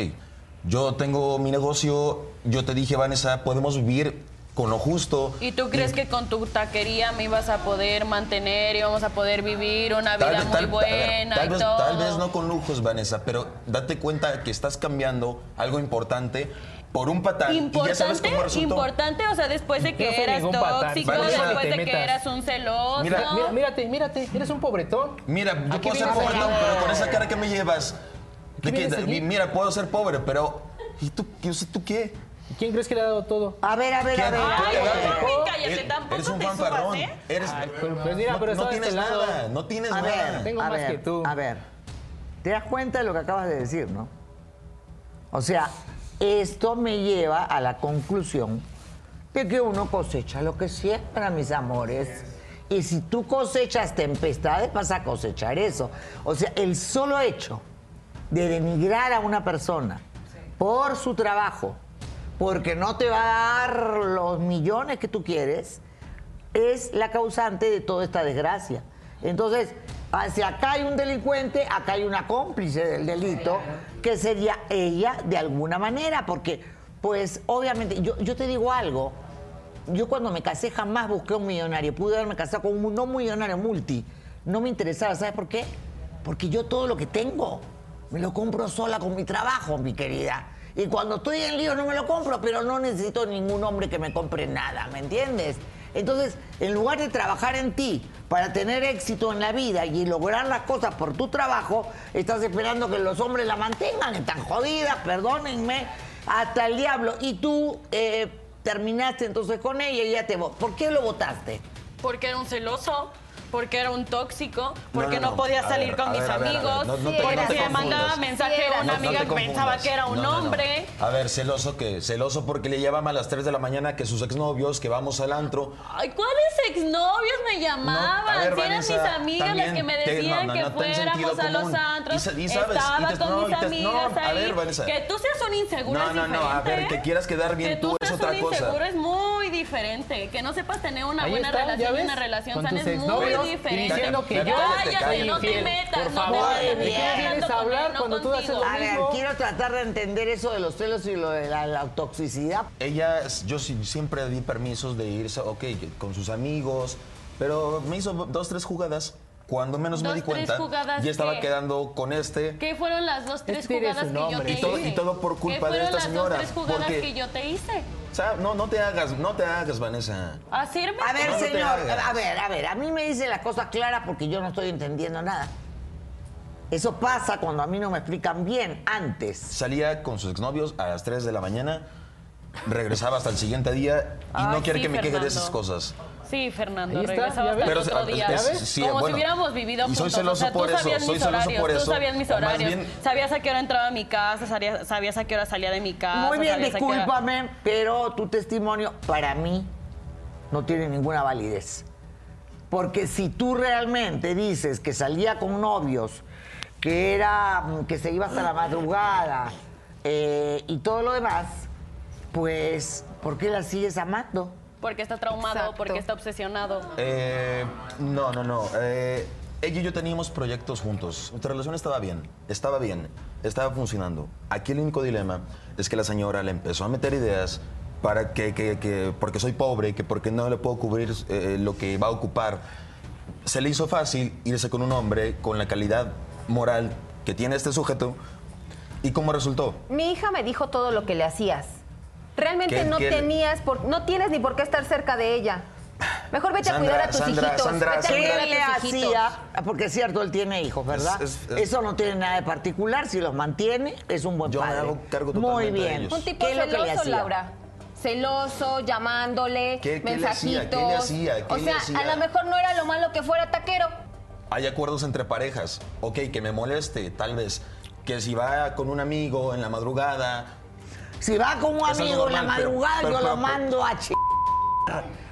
Yo tengo mi negocio, yo te dije, Vanessa, podemos vivir con lo justo. ¿Y tú crees que con tu taquería me ibas a poder mantener y vamos a poder vivir una vida vez- muy buena tal y vez, todo? tal vez no con lujos, Vanessa, pero date cuenta que estás cambiando algo importante por un patán. y ya sabes Importante, cómo resultó. importante, o sea, después de que No eras tóxico, después de que metas. eras un celoso. Mira, Mira, mírate, mírate, eres un pobretón. Mira, yo puedo ser pobretón, pero con esa cara que me llevas. De ¿Qué que, mira, puedo ser pobre, pero. ¿Y tú, qué- tú qué? ¿Quién crees que le ha dado todo? A ver, a ver, a ver. Ay, cállate, Eres- tampoco Eres un te fanfarrón. ¿eh? Eres, pues, mira, no, pero tienes este lado. nada, no tienes A nada. ver, Tengo a más ver, que tú. A ver, ¿te das cuenta de lo que acabas de decir, no? O sea, esto me lleva a la conclusión de que uno cosecha lo que siembra, mis amores. Y si tú cosechas tempestades, vas a cosechar eso. O sea, el solo hecho de denigrar a una persona por su trabajo, porque no te va a dar los millones que tú quieres, es la causante de toda esta desgracia. Entonces, hacia acá hay un delincuente, acá hay una cómplice del delito, que sería ella de alguna manera, porque, pues, obviamente, yo, yo te digo algo, yo cuando me casé jamás busqué un millonario, pude haberme casado con un no millonario multi, no me interesaba, ¿sabes por qué? Porque yo todo lo que tengo me lo compro sola con mi trabajo, mi querida. Y cuando estoy en lío no me lo compro, pero no necesito ningún hombre que me compre nada, ¿me entiendes? Entonces, en lugar de trabajar en ti para tener éxito en la vida y lograr las cosas por tu trabajo, estás esperando que los hombres la mantengan, están jodidas, perdónenme, hasta el diablo. Y tú eh, terminaste entonces con ella y ya te... ¿Por qué lo votaste? Porque era un celoso, porque era un tóxico, porque no, no, no. podía salir ver, con mis ver, ver, amigos, No- no te- porque si me mandaba mensaje a una amiga que pensaba que era un hombre. A ver, celoso que celoso porque le llaman a las 3 de la mañana que sus exnovios, que vamos al antro. Ay, ¿cuáles exnovios me llamaban? Si eran mis amigas las que me decían que fuéramos a los antros. Y sa- y sabes, Estaba y te- con mis te- amigas a ver, Vanessa. que tú seas un inseguro No, no, no, a ver, que quieras quedar bien que tú, tú es otra un cosa. inseguro es muy diferente. Que no sepas tener una Ahí buena está, ¿ya relación y una relación sana es muy diferente. diciendo que yo Cállate, soy no te metas, Por no favor, te ¿de metas. qué Estoy vienes a hablar no cuando tú haces lo. A ver, mismo? quiero tratar de entender eso de los celos y lo de la, la toxicidad. Ella, yo sí- siempre di permisos de irse, ok, con sus amigos, pero me hizo dos, tres jugadas. Cuando menos me di cuenta, ya estaba que- quedando con este. ¿Qué fueron las dos, tres Este jugadas que yo te Y todo- hice? y todo por culpa ¿Qué de fueron esta las señora, dos, tres jugadas porque- que yo te hice? O sea, no, no te hagas, no te hagas, Vanessa. ¿Hacerme? A ver, No, señor, a ver, a ver, a mí me dice las cosas claras porque yo no estoy entendiendo nada. Eso pasa cuando a mí no me explican bien antes. Salía con sus exnovios a las 3 de la mañana regresaba hasta el siguiente día y Ay, no quiere sí, que me queje de esas cosas. Sí, Fernando, Ahí está, regresaba ya hasta el ves. otro Pero, día. Sí, Como bueno. si hubiéramos vivido Y soy juntos. o celoso sea, tú por eso, sabías soy mis celoso horarios, por tú eso, sabías mis horarios. bien- Sabías a qué hora entraba a mi casa, sabías, sabías a qué hora salía de mi casa. Muy bien, hora- discúlpame, pero tu testimonio para mí no tiene ninguna validez. Porque si tú realmente dices que salía con novios, que era mm, que se iba hasta la madrugada eh, y todo lo demás, pues ¿por qué la sigues amando? Porque está traumado, Exacto. porque está obsesionado. Eh, no, no, no. Eh, ella y yo teníamos proyectos juntos. Nuestra relación estaba bien, estaba bien, estaba funcionando. Aquí el único dilema es que la señora le empezó a meter ideas para que, que- que- porque soy pobre, que porque no le puedo cubrir eh, lo que va a ocupar. Se le hizo fácil irse con un hombre con la calidad moral que tiene este sujeto. ¿Y cómo resultó? Mi hija me dijo todo lo que le hacías. Realmente ¿Qué- no qué- tenías, por, no tienes ni por qué estar cerca de ella. Mejor vete a cuidar a tus Sandra, hijitos. Sandra, vete a ¿Qué cuidar a le hijitos. hacía? Porque es cierto, él tiene hijos, ¿verdad? Es- es- es- Eso no tiene nada de particular. Si los mantiene, es un buen Yo me padre. hago cargo Muy totalmente de bien. ellos. Un tipo ¿Qué es lo que le celoso, hacía? Laura. Celoso, llamándole, ¿Qué- qué le hacía? mensajitos. ¿Qué le hacía? ¿Qué o le sea, hacía? a lo mejor no era lo malo que fuera taquero. Hay acuerdos entre parejas. Ok, que me moleste, tal vez. Que si va con un amigo en la madrugada. Si va con un amigo en la pero- madrugada, pero- yo lo mando a ch...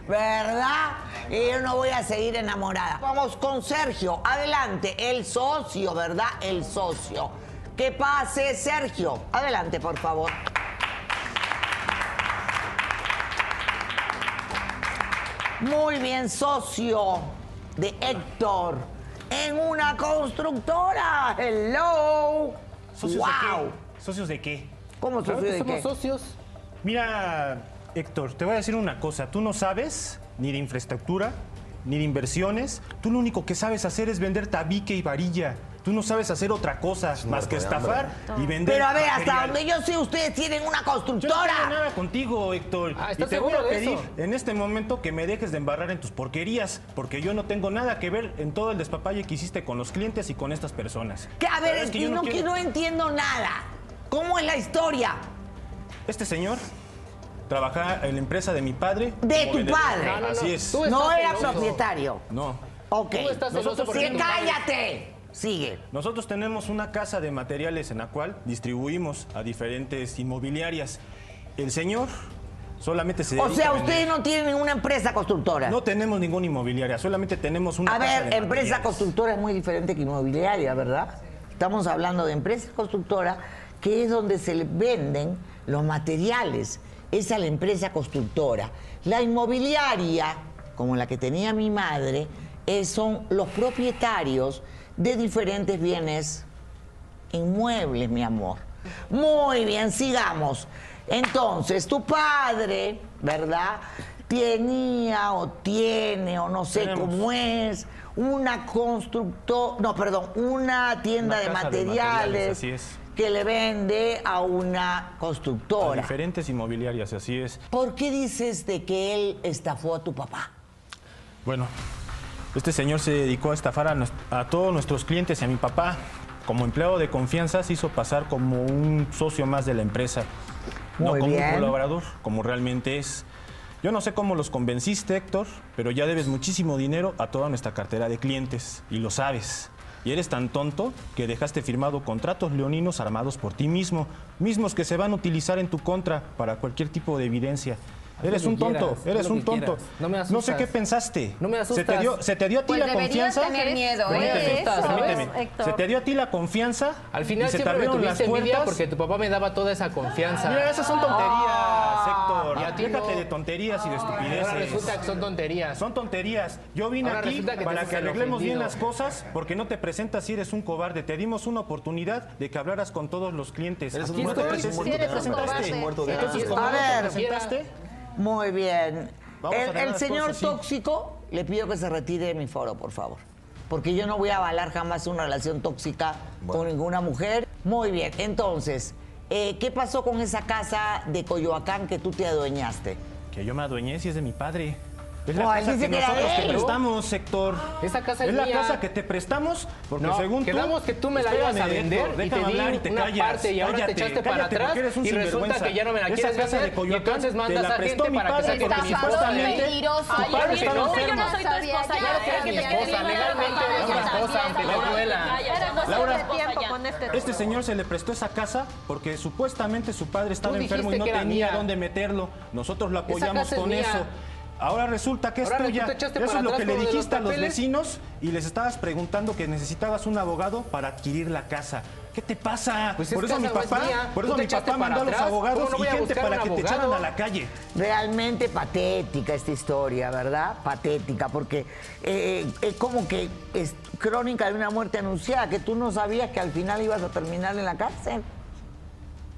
¿Verdad? Y yo no voy a seguir enamorada. Vamos con Sergio. Adelante, el socio, ¿verdad? El socio. Que pase, Sergio. Adelante, por favor. Muy bien, socio de Héctor. En una constructora. Hello. ¿Socios wow. de qué? ¿Socios de qué? ¿Cómo Claro socio que de somos qué? socios. Mira, Héctor, te voy a decir una cosa. Tú no sabes ni de infraestructura, ni de inversiones. Tú lo único que sabes hacer es vender tabique y varilla. Tú no sabes hacer otra cosa más que estafar hambre. y vender Pero a ver, hasta material. donde yo sé, ustedes tienen una Yo no constructora. tengo nada contigo, Héctor. Ah, y ¿estás te voy a pedir eso? en este momento que me dejes de embarrar en tus porquerías, porque yo no tengo nada que ver en todo el despapalle que hiciste con los clientes y con estas personas. Que, a ver, es que yo no, quiero- que no entiendo nada. ¿Cómo es la historia? Este señor trabajaba en la empresa de mi padre. De tu vendedor. padre. No, no, no. Así es. No era celoso. propietario. No. Ok. Tú estás Nosotros sí, cállate. Sigue. Nosotros tenemos una casa de materiales en la cual distribuimos a diferentes inmobiliarias. El señor solamente se O sea, ustedes no tienen ninguna empresa constructora. No tenemos ninguna inmobiliaria, solamente tenemos una a casa ver, de empresa materiales. constructora es muy diferente que inmobiliaria, ¿verdad? Estamos hablando de empresa constructora, que es donde se le venden los materiales. Esa es la empresa constructora. La inmobiliaria, como la que tenía mi madre, es- son los propietarios de diferentes bienes inmuebles, mi amor. Muy bien, sigamos. Entonces, tu padre, ¿verdad? Tenía o tiene o no sé Tenemos. cómo es una constructora, no, perdón, una tienda Una de materiales, materiales, así es. Que le vende a una A constructora. diferentes inmobiliarias, así es. ¿Por qué dices de que él estafó a tu papá? Bueno, este señor se dedicó a estafar a, a todos nuestros clientes y a mi papá. Como empleado de confianza se hizo pasar como un socio más de la empresa. Muy no como bien. un colaborador, como realmente es. Yo no sé cómo los convenciste, Héctor, pero ya debes muchísimo dinero a toda nuestra cartera de clientes. Y lo sabes. Y eres tan tonto que dejaste firmado contratos leoninos armados por ti mismo, mismos que se van a utilizar en tu contra para cualquier tipo de evidencia. Eres un tonto, quieras, eres un tonto. quieras. No me sé asustas. qué pensaste. No me Se te asustas. dio, se te dio a ti Pues la confianza. tener miedo, No me ¿eh? asustas. Héctor. Se te dio a ti la confianza. Al final y se te abrieron las puertas. porque tu papá me daba toda esa confianza. Mira, esas son tonterías, Héctor. Y a ti Déjate no. de tonterías y de Y ahora estupideces. resulta que son tonterías. Son tonterías. Yo vine Ahora aquí que para que arreglemos bien las cosas, porque no te presentas si eres un cobarde. Te dimos una oportunidad de que hablaras con todos los clientes. Eres un no muerto, Entonces, no te ver. presentaste, Muy bien. Vamos a El, el señor cosas, sí. tóxico, le pido que se retire de mi foro, por favor. Porque yo no voy a avalar jamás una relación tóxica Bueno. con ninguna mujer. Muy bien, entonces, eh, ¿qué pasó con esa casa de Coyoacán que tú te adueñaste? que yo me adueñé si es de mi padre. Es la él casa que nosotros te prestamos, Héctor. Esa casa es es la mía. casa que te prestamos porque No, según tú... quedamos que tú me la ibas a vender Héctor, y te di hablar y te una callas. parte y ahora te Cállate, echaste para cállate, atrás eres un y resulta que ya no me la Esa quieres casa vender de Coyoacán y entonces te mandas la a prestó gente mi para que padre saque porque mi supuestamente mentiroso. tu padre yo no soy tu esposa. Claro que eres mi esposa, legalmente eres mi esposa, aunque te duela. Laura, este Este señor se le prestó esa casa porque supuestamente su padre estaba enfermo y no tenía dónde meterlo. Nosotros lo apoyamos con eso. Ahora resulta que es Ahora tuya. Eso es lo que le los dijiste a los vecinos y les estabas preguntando que necesitabas un abogado para adquirir la casa. ¿Qué te pasa? Pues por es eso mi no es papá, mía. por eso mi papá mandó a los abogados ¿Cómo no y gente para que te echaran a la calle. Realmente patética esta historia, ¿verdad? Patética, porque eh, es como que es crónica de una muerte anunciada, que tú no sabías que al final ibas a terminar en la cárcel.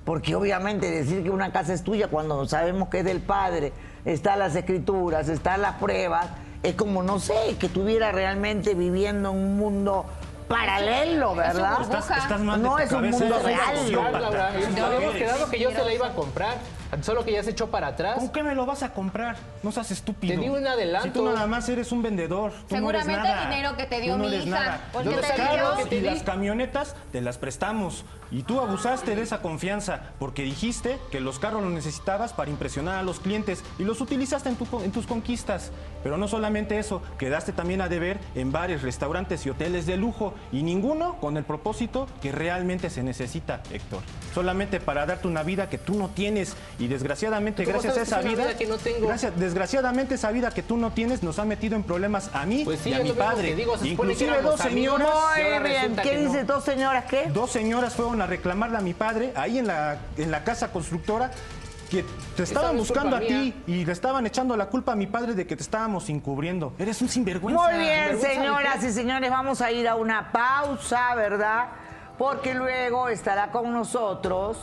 Porque obviamente decir que una casa es tuya cuando sabemos que es del padre, están las escrituras, están las pruebas, es como, no sé, que estuviera realmente viviendo en un mundo paralelo, ¿verdad? Estás- estás mal de no tu es un mundo real. habíamos quedado que yo se la iba a comprar, solo que ya se echó para atrás. ¿Con qué me lo vas a comprar? No seas estúpido. Te di un adelanto. Si tú nada más eres un vendedor. Tú Seguramente no eres nada. dinero que te dio Tú no mi eres hija. Nada. Los carros ¿Qué te y las camionetas te las prestamos. Y tú abusaste de esa confianza porque dijiste que los carros los necesitabas para impresionar a los clientes y los utilizaste en, tu- en tus conquistas. Pero no solamente eso, quedaste también a deber en bares, restaurantes y hoteles de lujo y ninguno con el propósito que realmente se necesita, Héctor. Solamente para darte una vida que tú no tienes y desgraciadamente ¿Cómo gracias a esa vida, vida que no tengo? gracias, desgraciadamente esa vida que tú no tienes nos ha metido en problemas a mí Pues sí, y a mi padre. digo, se Inclusive dos señoras Muy bien, ¿qué no. dice dos señoras qué? Dos señoras fueron a reclamarle a mi padre ahí en la, en la casa constructora que te estaban es buscando a ti y le estaban echando la culpa a mi padre de que te estábamos encubriendo. Eres un sinvergüenza. Muy bien, ¿Sinvergüenza de señoras y señores, vamos a ir a una pausa, ¿verdad? Porque luego estará con nosotros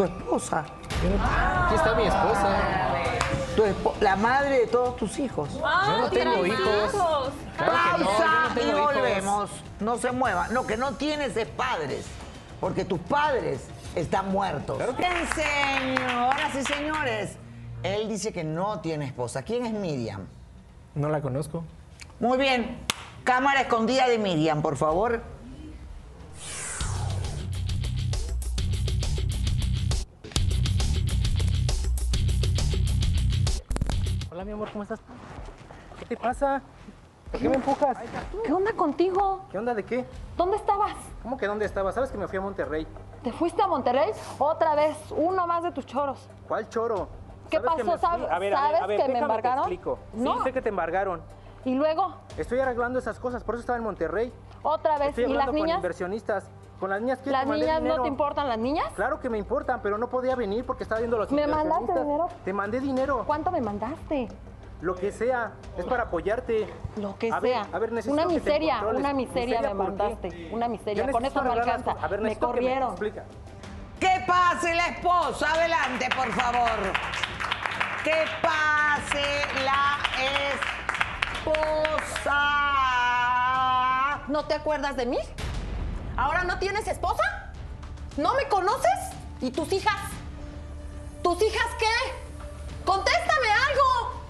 tu esposa. Aquí está mi esposa. Tu espo- la madre de todos tus hijos. Yo no tengo hijos. Claro que no, yo Pausa no tengo y hijos. volvemos. No se mueva. No, que no tienes es padres. Porque tus padres están muertos. Bien, señoras y señores. Él dice que no tiene esposa. ¿Quién es Miriam? No la conozco. Muy bien. Cámara escondida de Miriam, por favor. Mi amor, ¿cómo estás? ¿Qué te pasa? ¿Por qué me empujas? ¿Qué onda contigo? ¿Qué onda de qué? ¿Dónde estabas? ¿Cómo que dónde estabas? ¿Sabes que me fui a Monterrey? ¿Te fuiste a Monterrey? Otra vez, uno más de tus choros. ¿Cuál choro? ¿Qué ¿Sabes que pasó? me? ¿Sabes- A ver, a ver, sabes a ver, que me te embargaron? explico. No. Sí, sé que te embargaron. Y luego, Estoy arreglando esas cosas, por eso estaba en Monterrey. otra vez. Estoy ¿Y las con niñas? inversionistas. Con las niñas que ¿Las te mandé niñas no te importan las niñas? Claro que me importan, pero no podía venir porque estaba viendo los ¿Me mandaste dinero? Te mandé dinero. ¿Cuánto me mandaste? Lo que sea, es para apoyarte. Lo que A ver, sea. a ver, necesito una que te miseria, una miseria me mandaste. Una miseria. Yo Con eso no alcanza. A ver, me necesito que corrieron. explica. Que pase la esposa. Adelante, por favor. Que pase la esposa. ¿No te acuerdas de mí? ¿Ahora no tienes esposa? ¿No me conoces? ¿Y tus hijas? ¿Tus hijas qué? ¡Contéstame algo!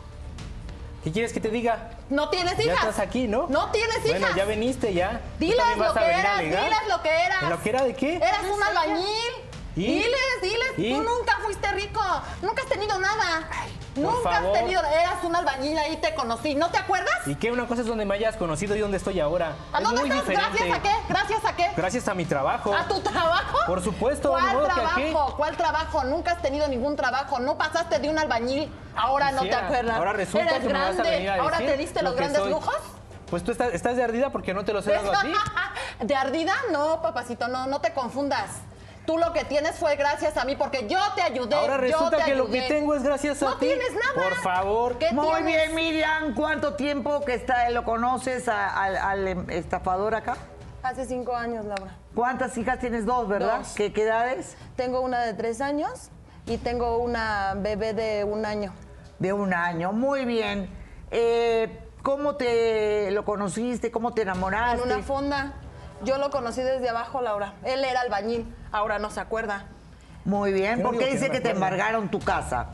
¿Qué quieres que te diga? ¿No tienes Ya hijas? estás aquí, ¿no? No tienes hijas. Bueno, ya veniste, ya. ¿Tú Diles lo que eras, diles lo que eras. ¿Lo que era de qué? Eras un albañil. ¿Y? Diles, diles, ¿Y? tú nunca fuiste rico, nunca has tenido nada. nunca has tenido, eras un albañil, ahí te conocí, ¿no te acuerdas? ¿Y qué? Una cosa es donde me hayas conocido y dónde estoy ahora. ¿A es dónde muy estás? diferente. ¿Gracias a qué? ¿Gracias a qué? Gracias a mi trabajo. ¿A tu trabajo? Por supuesto, ¿Cuál modo que trabajo? ¿Cuál trabajo? Nunca has tenido ningún trabajo, no pasaste de un albañil, ahora no te acuerdas. Ahora resulta Eres que me vas a grande, venir a ahora te diste lo los grandes soy. lujos. Pues tú estás, estás de ardida porque no te los he dado a ti. ¿De ardida? No, papacito, no, no te confundas. Tú lo que tienes fue gracias a mí porque yo te ayudé. Ahora yo resulta te que lo que tengo es gracias a no ti. tienes nada. Por favor. ¿Qué Muy tienes? bien, Miriam. ¿Cuánto tiempo que está, lo conoces a- al, al em- estafador acá? Hace cinco años, Laura. ¿Cuántas hijas tienes? Dos, ¿verdad? Dos. ¿Qué, qué edades? Tengo una de tres años y tengo una bebé de un año. De un año. Muy bien. Eh, ¿Cómo te lo conociste? ¿Cómo te enamoraste? En una fonda. Yo lo conocí desde abajo, Laura. Él era albañil, ahora no se acuerda. Muy bien. ¿Por qué que dice no que te embargaron tu casa?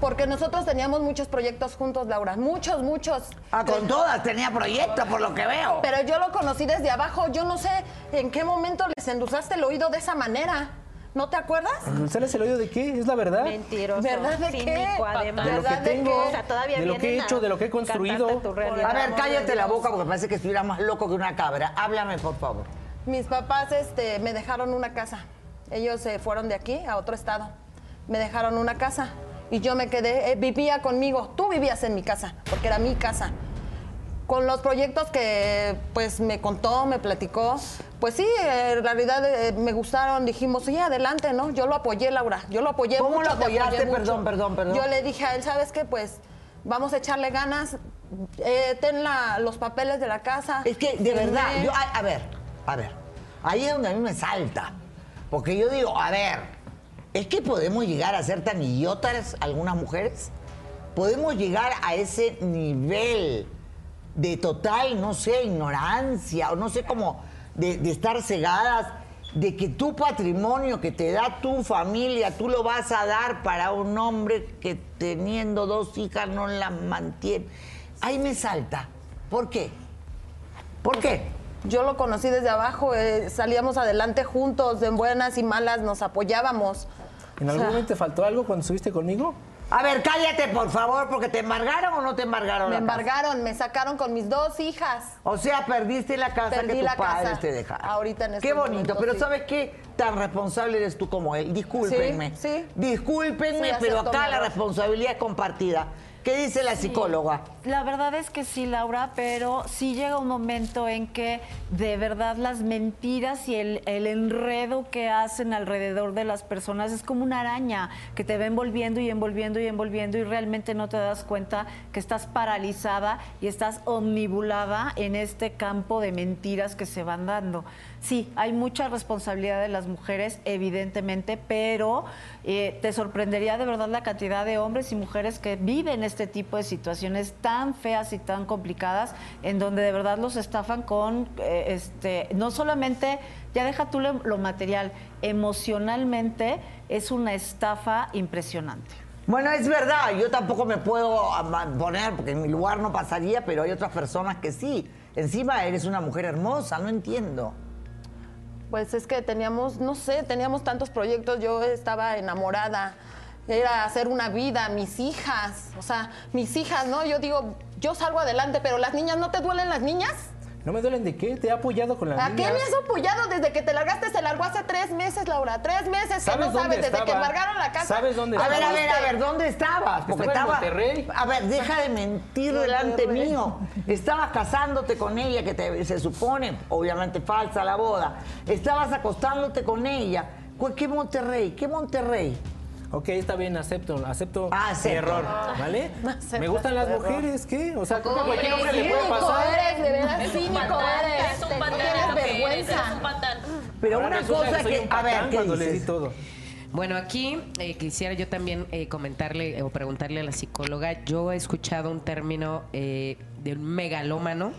Porque nosotros teníamos muchos proyectos juntos, Laura. Muchos, muchos. Ah, con todas tenía proyectos, por lo que veo. Pero yo lo conocí desde abajo. Yo no sé en qué momento les endulzaste el oído de esa manera. ¿No te acuerdas? ¿Endulzarles el oído de qué? ¿Es la verdad? Mentiroso. ¿Verdad de qué? además. De lo que ¿Verdad de tengo? O sea, todavía de lo que he hecho, de lo que he construido. A ver, cállate la boca porque parece que estuviera más loco que una cabra. Háblame, por favor. Mis papás este, me dejaron una casa. Ellos se fueron de aquí a otro estado. Me dejaron una casa y yo me quedé, eh, vivía conmigo. Tú vivías en mi casa, porque era mi casa. Con los proyectos que pues me contó, me platicó, pues sí, eh, en realidad eh, me gustaron, dijimos, sí, adelante, ¿no? Yo lo apoyé, Laura, yo lo apoyé ¿Cómo mucho, lo te apoyé apoyaste? mucho. Perdón, perdón, perdón. Yo le dije a él, ¿sabes qué? Pues vamos a echarle ganas, eh, ten la- los papeles de la casa. Es que, de verdad, yo, a, a ver, a ver, ahí es donde a mí me salta. Porque yo digo, a ver, ¿es que podemos llegar a ser tan idiotas algunas mujeres? ¿Podemos llegar a ese nivel de total, no sé, ignorancia o no sé cómo, de, de estar cegadas? De que tu patrimonio que te da tu familia, tú lo vas a dar para un hombre que teniendo dos hijas no las mantiene. Ahí me salta. ¿Por qué? ¿Por qué? Yo lo conocí desde abajo, eh, salíamos adelante juntos, en buenas y malas nos apoyábamos. ¿En O algún sea, momento te faltó algo cuando estuviste conmigo? A ver, cállate, por favor, porque te embargaron o no te embargaron Me la casa? embargaron, me sacaron con mis dos hijas. O sea, perdiste la casa Perdí que tus padres te dejaron. Ahorita en este Qué bonito, momento, pero sí. ¿sabes qué? Tan responsable eres tú como él. Discúlpenme. Sí, sí. Discúlpenme, Sí, pero acá la responsabilidad es compartida. ¿Qué dice la psicóloga? La verdad es que sí, Laura, pero sí llega un momento en que de verdad las mentiras y el, el enredo que hacen alrededor de las personas es como una araña que te va envolviendo y envolviendo y envolviendo y realmente no te das cuenta que estás paralizada y estás omnibulada en este campo de mentiras que se van dando. Sí, hay mucha responsabilidad de las mujeres, evidentemente, pero eh, te sorprendería de verdad la cantidad de hombres y mujeres que viven este tipo de situaciones tan feas y tan complicadas, en donde de verdad los estafan con, eh, este, no solamente, ya deja tú lo, lo material, emocionalmente es una estafa impresionante. Bueno, es verdad, yo tampoco me puedo poner, porque en mi lugar no pasaría, pero hay otras personas que sí. Encima eres una mujer hermosa, no entiendo. Pues es que teníamos, no sé, teníamos tantos proyectos, yo estaba enamorada, era hacer una vida, mis hijas, o sea, mis hijas, ¿no? Yo digo, yo salgo adelante, pero las niñas, ¿no te duelen las niñas? ¿No me duelen de qué? Te he apoyado con las ¿A qué me has apoyado desde que te largaste? Se largó hace tres meses, Laura, tres meses que ¿Sabes no dónde sabes, desde que estaba? embargaron la casa. ¿Sabes dónde A ver, a ver, a ver, ¿dónde estabas? Porque Estaba estaba. en Monterrey. A ver, deja de mentir delante mío. Estabas casándote con ella, que te- se supone, obviamente falsa la boda. Estabas acostándote con ella. ¿Qué Monterrey? ¿Qué Monterrey? Ok, está bien, acepto, acepto Ah, mi acepto. error, ¿vale? Me gustan las mujeres, ¿qué? O sea, creo que a cualquier hombre le puede pasar. eres, de veras, Eres un cínico patán, eres. un tienes vergüenza. Pero Ahora una cosa soy que. un A ver, patán ¿qué cuando le di dices? todo. Bueno, aquí eh, quisiera yo también eh, comentarle o preguntarle a la psicóloga. Yo he escuchado un término eh, de un megalómano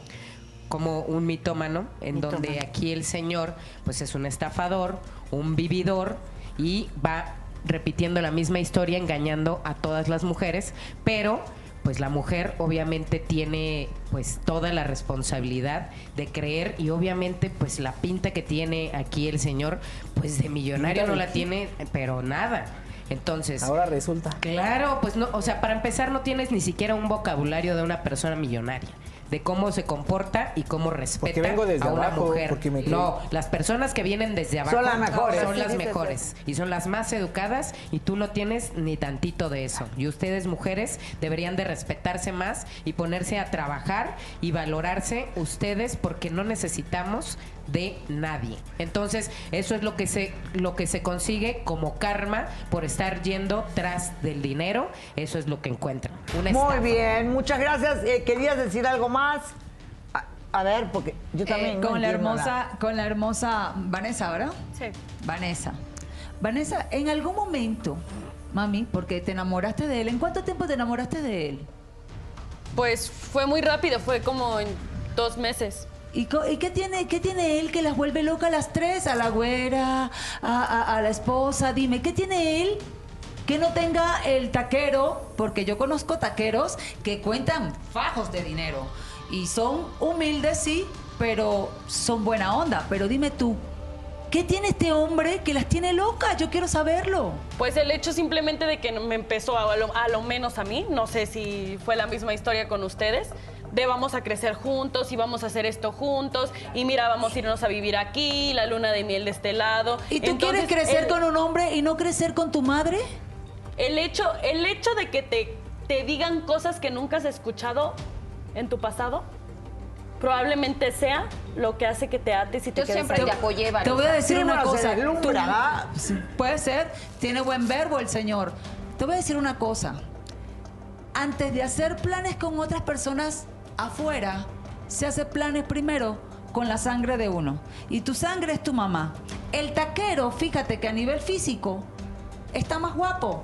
como un mitómano, en donde aquí el señor pues es un estafador, un vividor y va repitiendo la misma historia, engañando a todas las mujeres, pero pues la mujer obviamente tiene pues toda la responsabilidad de creer y obviamente pues la pinta que tiene aquí el señor pues de millonario no la tiene pero nada. Entonces, Ahora resulta. claro, pues no, o sea, para empezar no tienes ni siquiera un vocabulario de una persona millonaria, de cómo se comporta y cómo respeta Porque vengo desde a una abajo, mujer. porque me no, las personas que vienen desde abajo Son las mejores. son las mejores y son las más educadas y tú no tienes ni tantito de eso. Y ustedes mujeres deberían de respetarse más y ponerse a trabajar y valorarse ustedes porque no necesitamos de nadie. Entonces, eso es lo que se lo que se consigue como karma por estar yendo tras del dinero, eso es lo que encuentran. Una Muy estafa. bien, muchas gracias. Eh, ¿Querías decir algo más? A, a ver, porque yo también. Eh, no con la hermosa, nada. con la hermosa Vanessa, ¿verdad? Sí. Vanessa. Vanessa, en algún momento, mami, porque te enamoraste de él, ¿en cuánto tiempo te enamoraste de él? Pues fue muy rápido, fue como en dos meses. ¿Y, y qué, tiene, qué tiene él que las vuelve loca a las tres? A la güera, a, a- a la esposa. Dime, ¿qué tiene él que no tenga el taquero, porque yo conozco taqueros que cuentan fajos de dinero y son humildes, sí, pero son buena onda. Pero dime tú, ¿qué tiene este hombre que las tiene locas? Yo quiero saberlo. Pues el hecho simplemente de que me empezó a lo, a lo menos a mí, no sé si fue la misma historia con ustedes, de vamos a crecer juntos y vamos a hacer esto juntos y mira, vamos a irnos a vivir aquí, la luna de miel de este lado. ¿Y tú Entonces, quieres crecer el- con un hombre y no crecer con tu madre? El hecho, el hecho de que te, te digan cosas que nunca has escuchado en tu pasado, probablemente sea lo que hace que te ates y te Yo quedes siempre ahí. te apoyé, Te voy a decir Sí, una bueno, cosa. Puede ser, tiene buen verbo el señor. Te voy a decir una cosa. Antes de hacer planes con otras personas afuera, se hace planes primero con la sangre de uno. Y tu sangre es tu mamá. El taquero, fíjate que a nivel físico está más guapo.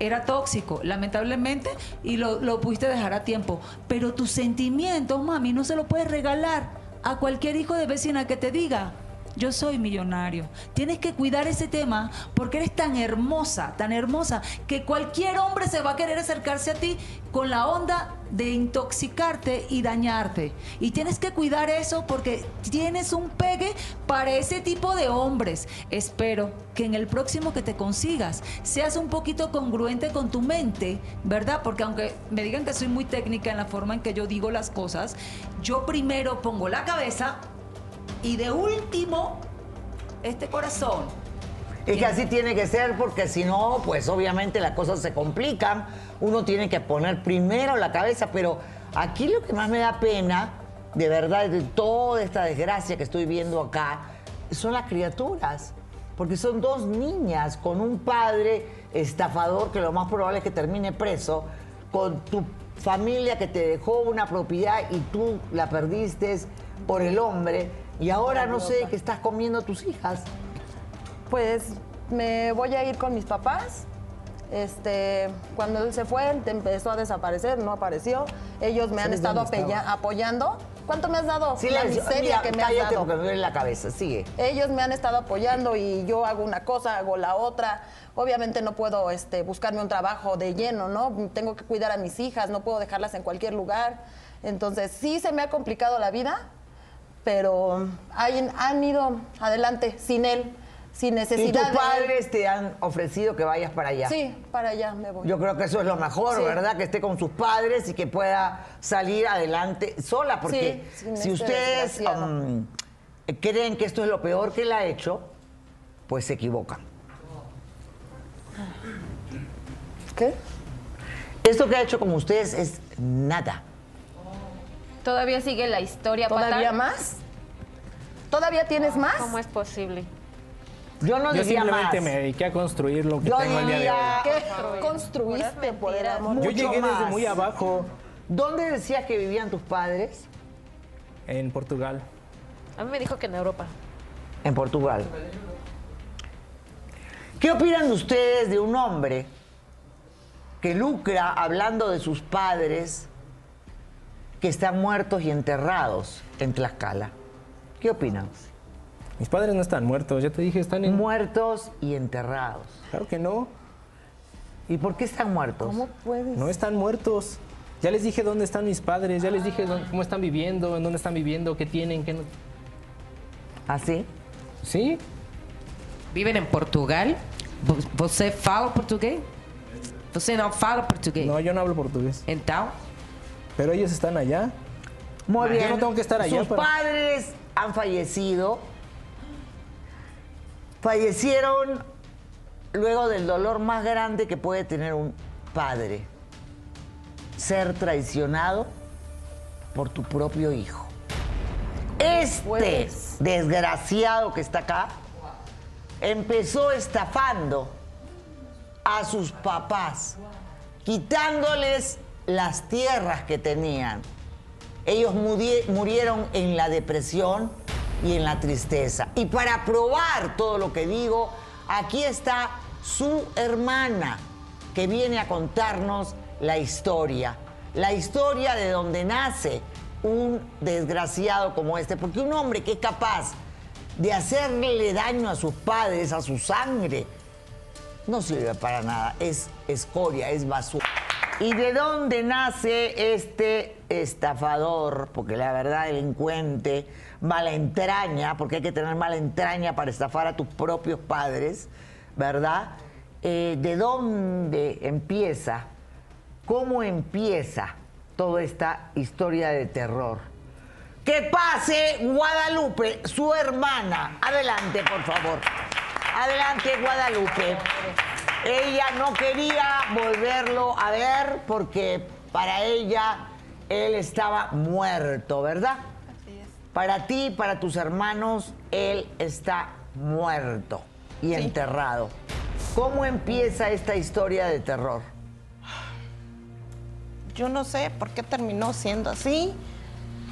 Era tóxico, lamentablemente, y lo, lo pudiste dejar a tiempo. Pero tus sentimientos, mami, no se lo puedes regalar a cualquier hijo de vecina que te diga, yo soy millonario. Tienes que cuidar ese tema porque eres tan hermosa, tan hermosa, que cualquier hombre se va a querer acercarse a ti con la onda de intoxicarte y dañarte. Y tienes que cuidar eso porque tienes un pegue para ese tipo de hombres. Espero que en el próximo que te consigas seas un poquito congruente con tu mente, ¿verdad? Porque aunque me digan que soy muy técnica en la forma en que yo digo las cosas, yo primero pongo la cabeza y de último, este corazón. Es que así tiene que ser porque si no, pues obviamente las cosas se complican. Uno tiene que poner primero la cabeza, pero aquí lo que más me da pena, de verdad, de toda esta desgracia que estoy viendo acá, son las criaturas. Porque son dos niñas con un padre estafador que lo más probable es que termine preso, con tu familia que te dejó una propiedad y tú la perdiste por el hombre, y ahora no sé qué estás comiendo a tus hijas. Pues me voy a ir con mis papás. Este, cuando él se fue, él empezó a desaparecer, no apareció. Ellos me han ¿Sabes estado apoyando. ¿Cuánto me has dado? la Silencio. miseria Mira, que me has dado. porque me duele la cabeza. Sigue. Ellos me han estado apoyando y yo hago una cosa, hago la otra. Obviamente no puedo este, buscarme un trabajo de lleno, ¿no? Tengo que cuidar a mis hijas, no puedo dejarlas en cualquier lugar. Entonces sí se me ha complicado la vida, pero hay- han ido adelante sin él, sin ¿Y necesidad. tus de él. padres te han ofrecido que vayas para allá? Sí, para allá me voy. Yo creo que eso es lo mejor, Sí. ¿verdad? Que esté con sus padres y que pueda salir adelante sola, porque Sí, si ustedes um, creen que esto es lo peor que él ha hecho, pues se equivocan. ¿Qué? Esto que ha hecho con ustedes es nada. Todavía sigue la historia. ¿Todavía más? ¿Todavía tienes más? ¿Cómo es posible? Yo no Yo diría simplemente más. me dediqué a construir lo que Yo tengo el día de hoy. diría- ¿Qué construiste por el amor? Yo mucho llegué desde muy abajo, ¿Dónde decías que vivían tus padres? en Portugal. A mí me dijo que en Europa. En Portugal. ¿Qué opinan ustedes de un hombre que lucra hablando de sus padres que están muertos y enterrados en Tlaxcala? ¿Qué opinan? Mis padres no están muertos, ya te dije, están en... Muertos y enterrados. Claro que no. ¿Y por qué están muertos? ¿Cómo puedes? No están muertos. Ya les dije dónde están mis padres, ya les dije dónde- cómo están viviendo, en dónde están viviendo, qué tienen, qué no. ¿Así? Sí. Viven en Portugal. Vo- Você fala português? Você não fala português? No, yo no hablo portugués. Então? Pero ellos están allá. Muy bien. Yo no tengo que estar allá Sus para... padres han fallecido. Fallecieron luego del dolor más grande que puede tener un padre. Ser traicionado por tu propio hijo. Este desgraciado que está acá empezó estafando a sus papás, quitándoles las tierras que tenían. Ellos murieron en la depresión y en la tristeza. Y para probar todo lo que digo, aquí está su hermana que viene a contarnos la historia. La historia de donde nace un desgraciado como este. Porque un hombre que es capaz de hacerle daño a sus padres, a su sangre, no sirve para nada, es escoria, es basura. ¿Y de dónde nace este estafador? Porque la verdad, delincuente, mala entraña, porque hay que tener mala entraña para estafar a tus propios padres, ¿verdad? Eh, ¿De dónde empieza? ¿Cómo empieza toda esta historia de terror? Que pase Guadalupe, su hermana. Adelante, por favor. Adelante, Guadalupe. Ella no quería volverlo a ver porque para ella él estaba muerto, ¿verdad? Para ti, para tus hermanos, él está muerto y enterrado. ¿Cómo empieza esta historia de terror? Yo no sé por qué terminó siendo así.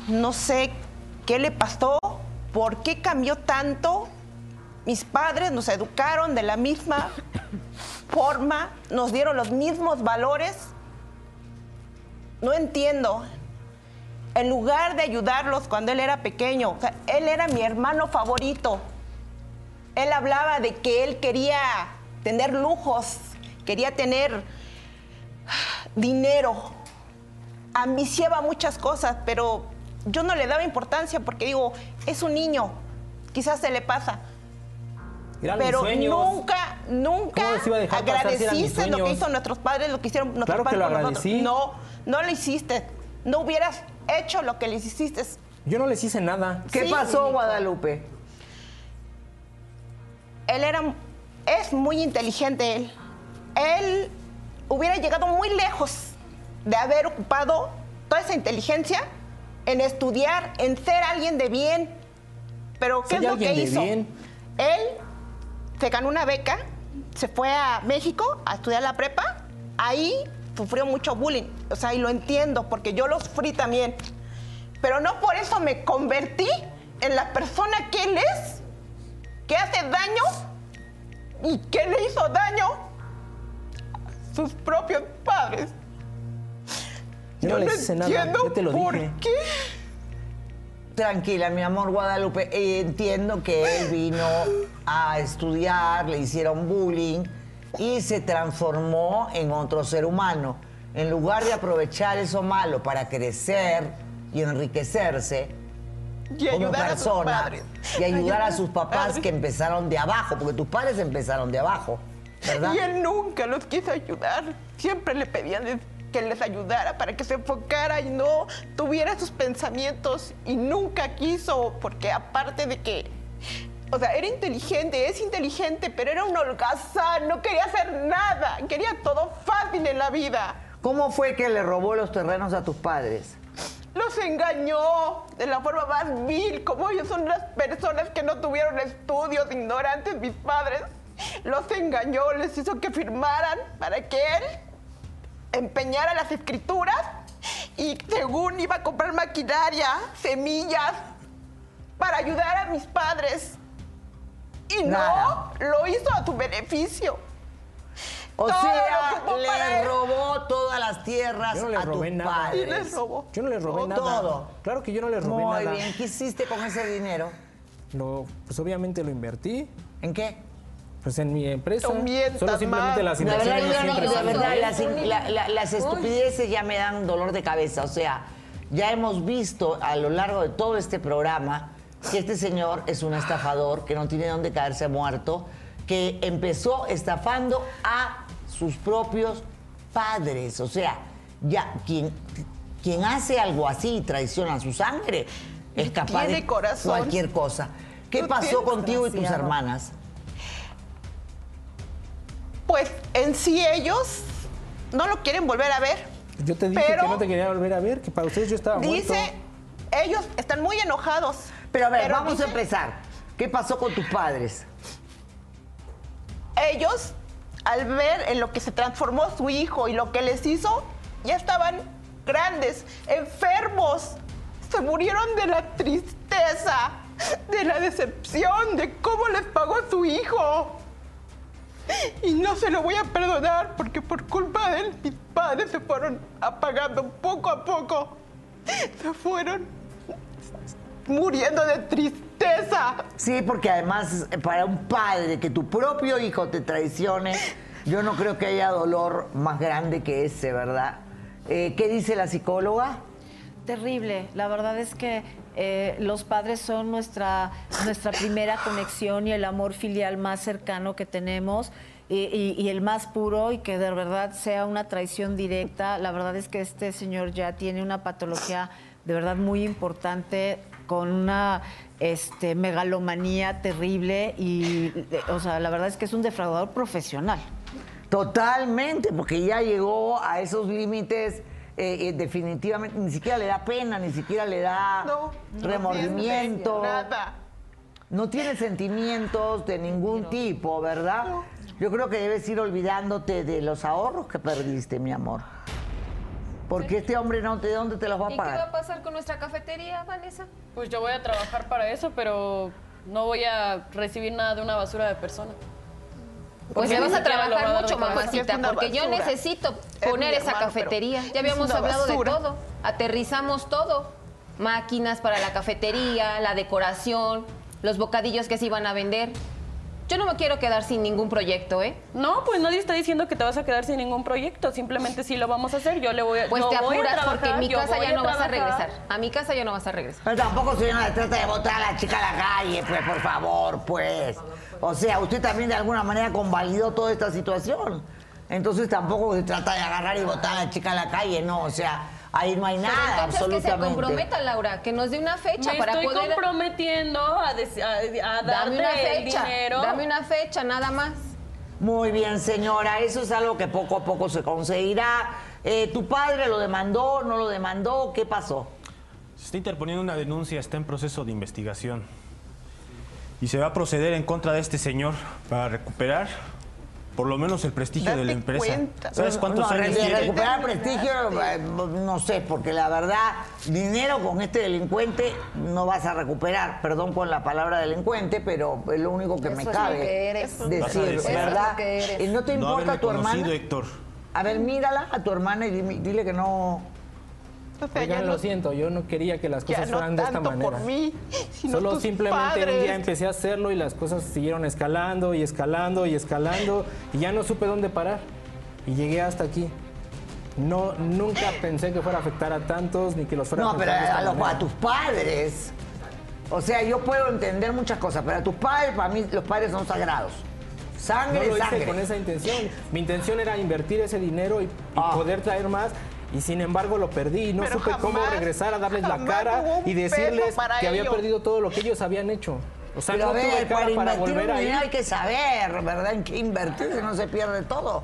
No sé qué le pasó, por qué cambió tanto. Mis padres nos educaron de la misma forma, nos dieron los mismos valores. No entiendo. En lugar de ayudarlos cuando él era pequeño, él era mi hermano favorito. Él hablaba de que él quería tener lujos, quería tener dinero, ambiciaba muchas cosas, pero yo no le daba importancia porque digo, es un niño, quizás se le pasa. Pero nunca, nunca ¿Cómo les iba a dejar pasar si eran mis agradeciste lo que hizo nuestros padres, lo que hicieron nuestros Claro que padres lo agradecí. No, no lo hiciste. No hubieras hecho lo que les hiciste. Yo no les hice nada. ¿Qué Sí, pasó. Guadalupe? Él era, es muy inteligente él. Él hubiera llegado muy lejos de haber ocupado toda esa inteligencia en estudiar, en ser alguien de bien. Pero ¿qué Soy es lo que hizo? bien. Él se ganó una beca, se fue a México a estudiar la prepa. Ahí sufrió mucho bullying. O sea, y lo entiendo porque yo lo sufrí también. Pero no por eso me convertí en la persona que él es, que hace daño y que le hizo daño a sus propios padres. Yo no les hice nada, entiendo yo te lo por dije. qué. Tranquila, mi amor Guadalupe. Eh, entiendo que él vino a estudiar, le hicieron bullying y se transformó en otro ser humano. En lugar de aprovechar eso malo para crecer y enriquecerse Y como persona y ayudar a sus papás padres. que empezaron de abajo, porque tus padres empezaron de abajo, ¿verdad? Y él nunca los quiso ayudar. Siempre le pedían que les ayudara para que se enfocara y no tuviera sus pensamientos. Y nunca quiso, porque aparte de que, o sea, era inteligente, es inteligente, pero era un holgazán, no quería hacer nada, quería todo fácil en la vida. ¿Cómo fue que le robó los terrenos a tus padres? Los engañó de la forma más vil, como ellos son las personas que no tuvieron estudios, ignorantes, mis padres. Los engañó, les hizo que firmaran para que él empeñara las escrituras y según iba a comprar maquinaria, semillas, para ayudar a mis padres. Y Nada. no, lo hizo a su beneficio. O Todo sea, le robó todas las tierras Yo no a robé tus nada. padres. Y les robó. Yo no les robé Todo. nada. Todo. Claro que yo no les robé Muy nada. bien, ¿qué hiciste con ese dinero? Lo, pues obviamente lo invertí. ¿En qué? Pues en mi empresa. No mientas Solo simplemente más. las La verdad, inversiones yo no- siempre la verdad, las, la- la- las estupideces ya me dan dolor de cabeza. O sea, ya hemos visto a lo largo de todo este programa que este señor es un estafador, que no tiene dónde caerse muerto, que empezó estafando a sus propios padres. O sea, ya quien, quien hace algo así y traiciona su sangre es capaz tiene de corazón. cualquier cosa. ¿Qué No pasó contigo y tus hermanas? Pues en sí ellos no lo quieren volver a ver. Yo te dije Pero- que no te quería volver a ver, que para ustedes yo estaba Dice, muerto. ellos están muy enojados. Pero a ver, Pero vamos dice- a empezar. ¿Qué pasó con tus padres? Ellos, al ver en lo que se transformó su hijo y lo que les hizo, ya estaban grandes, enfermos. Se murieron de la tristeza, de la decepción, de cómo les pagó su hijo. Y no se lo voy a perdonar porque por culpa de él mis padres se fueron apagando poco a poco. Se fueron muriendo de tristeza. Sí, porque además eh, para un padre que tu propio hijo te traicione, Yo no creo que haya dolor más grande que ese, ¿verdad? Eh, ¿Qué dice la psicóloga? Terrible. La verdad es que eh, los padres son nuestra, nuestra primera conexión y el amor filial más cercano que tenemos. Y, y- el más puro y que de verdad sea una traición directa. La verdad es que este señor ya tiene una patología de verdad muy importante con una este, megalomanía terrible y, o sea, la verdad es que es un defraudador profesional. Totalmente, porque ya llegó a esos límites. Eh, eh, definitivamente ni siquiera le da pena, ni siquiera le da No, no remordimiento. nada. No tiene sentimientos de ningún tipo, ¿verdad? Yo creo que debes ir olvidándote de los ahorros que perdiste, mi amor. Porque este hombre no, ¿de dónde te los va a ¿Y qué va a pagar? pasar con nuestra cafetería, Vanessa? Pues yo voy a trabajar para eso, pero no voy a recibir nada de una basura de persona. Pues le vas a trabajar mucho, mamacita, porque yo necesito Es poner esa cafetería. Ya habíamos hablado de todo. Aterrizamos todo. Máquinas para la cafetería, la decoración, los bocadillos que se iban a vender. Yo no me quiero quedar sin ningún proyecto, ¿eh? No, pues nadie está diciendo que te vas a quedar sin ningún proyecto. Simplemente sí lo vamos a hacer. Yo le voy a. Pues yo te voy a apuras trabajar, porque en mi casa ya no vas a regresar. A mi casa ya no vas a regresar. Pero tampoco se se trata de botar a la chica a la calle, pues, por favor, pues. O sea, usted también de alguna manera convalidó toda esta situación. Entonces tampoco se trata de agarrar y botar a la chica a la calle, no, o sea, ahí no hay Pero nada, entonces que se absolutamente. comprometa, Laura, que nos dé una fecha Me para estoy poder... comprometiendo a, a- a darte una el fecha, dinero. dame una fecha, nada más. Muy bien, señora, eso es algo que poco a poco se conseguirá. Eh, ¿Tu padre lo demandó, no lo demandó? ¿Qué pasó? Se está interponiendo una denuncia, está en proceso de investigación. Y se va a proceder en contra de este señor para recuperar por lo menos el prestigio de la empresa. ¿Sabes cuántos no, años de tiene? recuperar prestigio, eh, no sé, porque la verdad, dinero con este delincuente no vas a recuperar. Perdón con la palabra delincuente, pero es lo único que me Eso es cabe lo que eres. Decir, decir. ¿verdad? Lo que eres. ¿Y no te importa tu hermana? Héctor. A ver, mírala a tu hermana y dime- dile que no. O sea, Oigan, no- lo siento, yo no quería que las cosas no fueran de esta manera. por mí, sino Solo tus simplemente un padres. día empecé a hacerlo y las cosas siguieron escalando y escalando y escalando y ya no supe dónde parar. Y llegué hasta aquí. No, nunca pensé que fuera a afectar a tantos ni que los fuera a No, pero afectar de esta a, los- a tus padres. O sea, yo puedo entender muchas cosas, pero a tus padres, para mí, los padres son sagrados. No Sangre, lo hice sangre. con esa intención. Mi intención era invertir ese dinero y, y Ah. poder traer más. Y sin embargo lo perdí y no Pero supe cómo regresar a darles la cara y decirles que había perdido todo lo que ellos habían hecho. O sea, Pero no a ver, tuve cara para para volver a ir. hay que saber, ¿verdad? En qué invertir, si no se pierde todo.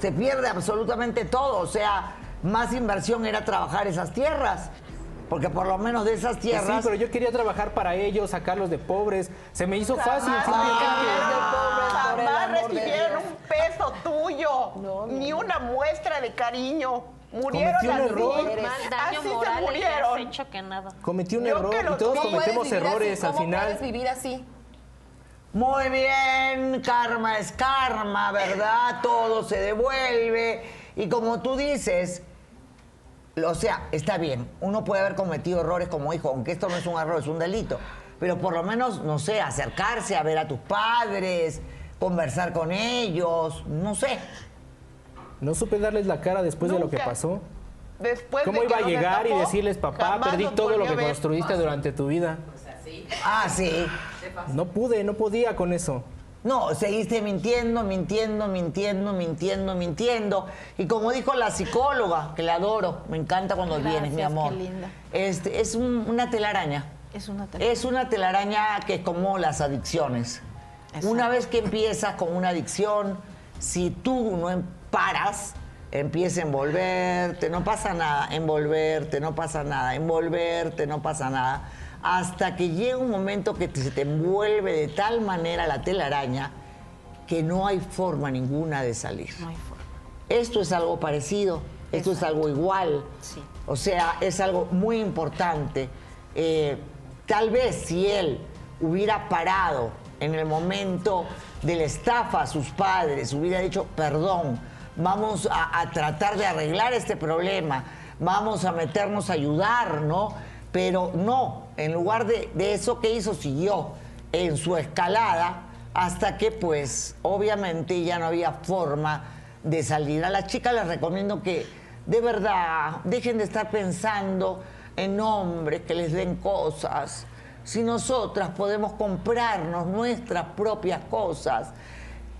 Se pierde absolutamente todo. O sea, más inversión era trabajar esas tierras. Porque por lo menos de esas tierras. Sí, pero yo quería trabajar para ellos, sacarlos de pobres. Se me hizo fácil. Jamás, jamás recibieron un peso tuyo, ni una muestra de cariño. Murieron Cometí un así, error. Más daño así se que murieron. hecho que nada. Cometí un Yo error lo- y todos ¿Cómo cometemos errores así? al ¿Cómo final. puedes vivir así? Muy bien, karma es karma, ¿verdad? Todo se devuelve. Y como tú dices, o sea, está bien, uno puede haber cometido errores como hijo, aunque esto no es un error, es un delito. Pero por lo menos, no sé, acercarse a ver a tus padres, conversar con ellos, no sé. No supe darles la cara después de lo que pasó. Después ¿Cómo de que iba a llegar y decirles, papá, perdí todo lo que ver. construiste durante tu vida? Ah, sí. No pude, no podía con eso. No, seguiste mintiendo, mintiendo, mintiendo, mintiendo, mintiendo. Y como dijo la psicóloga, que la adoro, me encanta cuando vienes, mi amor. qué linda. Este, es un- una telaraña. Es una telaraña. Es una telaraña que es como las adicciones. Una vez que empiezas con una adicción, si tú no em- paras, empieza a envolverte, no pasa nada, envolverte, no pasa nada, envolverte, no pasa nada, hasta que llega un momento que se te envuelve de tal manera la telaraña que no hay forma ninguna de salir. No hay forma. Esto es algo parecido, esto es algo igual. Sí. O sea, es algo muy importante. Eh, tal vez si él hubiera parado en el momento de la estafa a sus padres, hubiera dicho, perdón, vamos a, tratar de arreglar este problema, vamos a meternos a ayudar, ¿no? Pero no, en lugar de, de eso que hizo, siguió en su escalada hasta que pues obviamente ya no había forma de salir. A las chicas les recomiendo que de verdad dejen de estar pensando en hombres que les den cosas. Si nosotras podemos comprarnos nuestras propias cosas,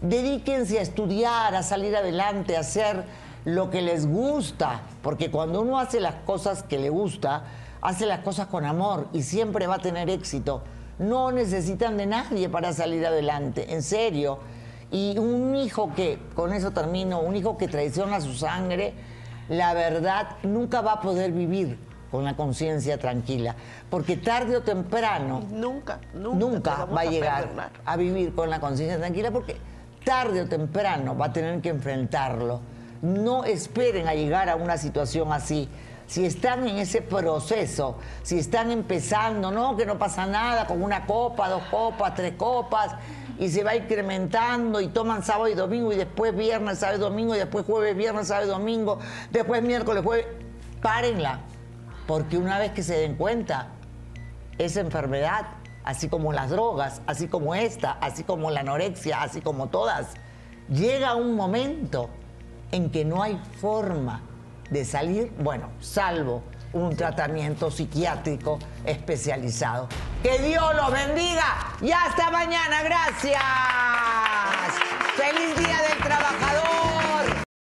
dedíquense a estudiar, a salir adelante, a hacer lo que les gusta, porque cuando uno hace las cosas que le gusta, hace las cosas con amor y siempre va a tener éxito. No necesitan de nadie para salir adelante, en serio. Y un hijo que, con eso termino, un hijo que traiciona su sangre, la verdad nunca va a poder vivir con la conciencia tranquila, porque tarde o temprano nunca, nunca, va a a llegar perdonar. a vivir con la conciencia tranquila, porque tarde o temprano va a tener que enfrentarlo. No esperen a llegar a una situación así. Si están en ese proceso, si están empezando, no, que no pasa nada, con una copa, dos copas, tres copas, y se va incrementando y toman sábado y domingo, y después viernes, sábado y domingo, y después jueves, viernes, sábado y domingo, después miércoles, jueves, párenla, porque una vez que se den cuenta, esa enfermedad, así como las drogas, así como esta, así como la anorexia, así como todas, llega un momento en que no hay forma de salir, bueno, salvo un tratamiento psiquiátrico especializado. Que Dios los bendiga y hasta mañana. Gracias. Feliz día de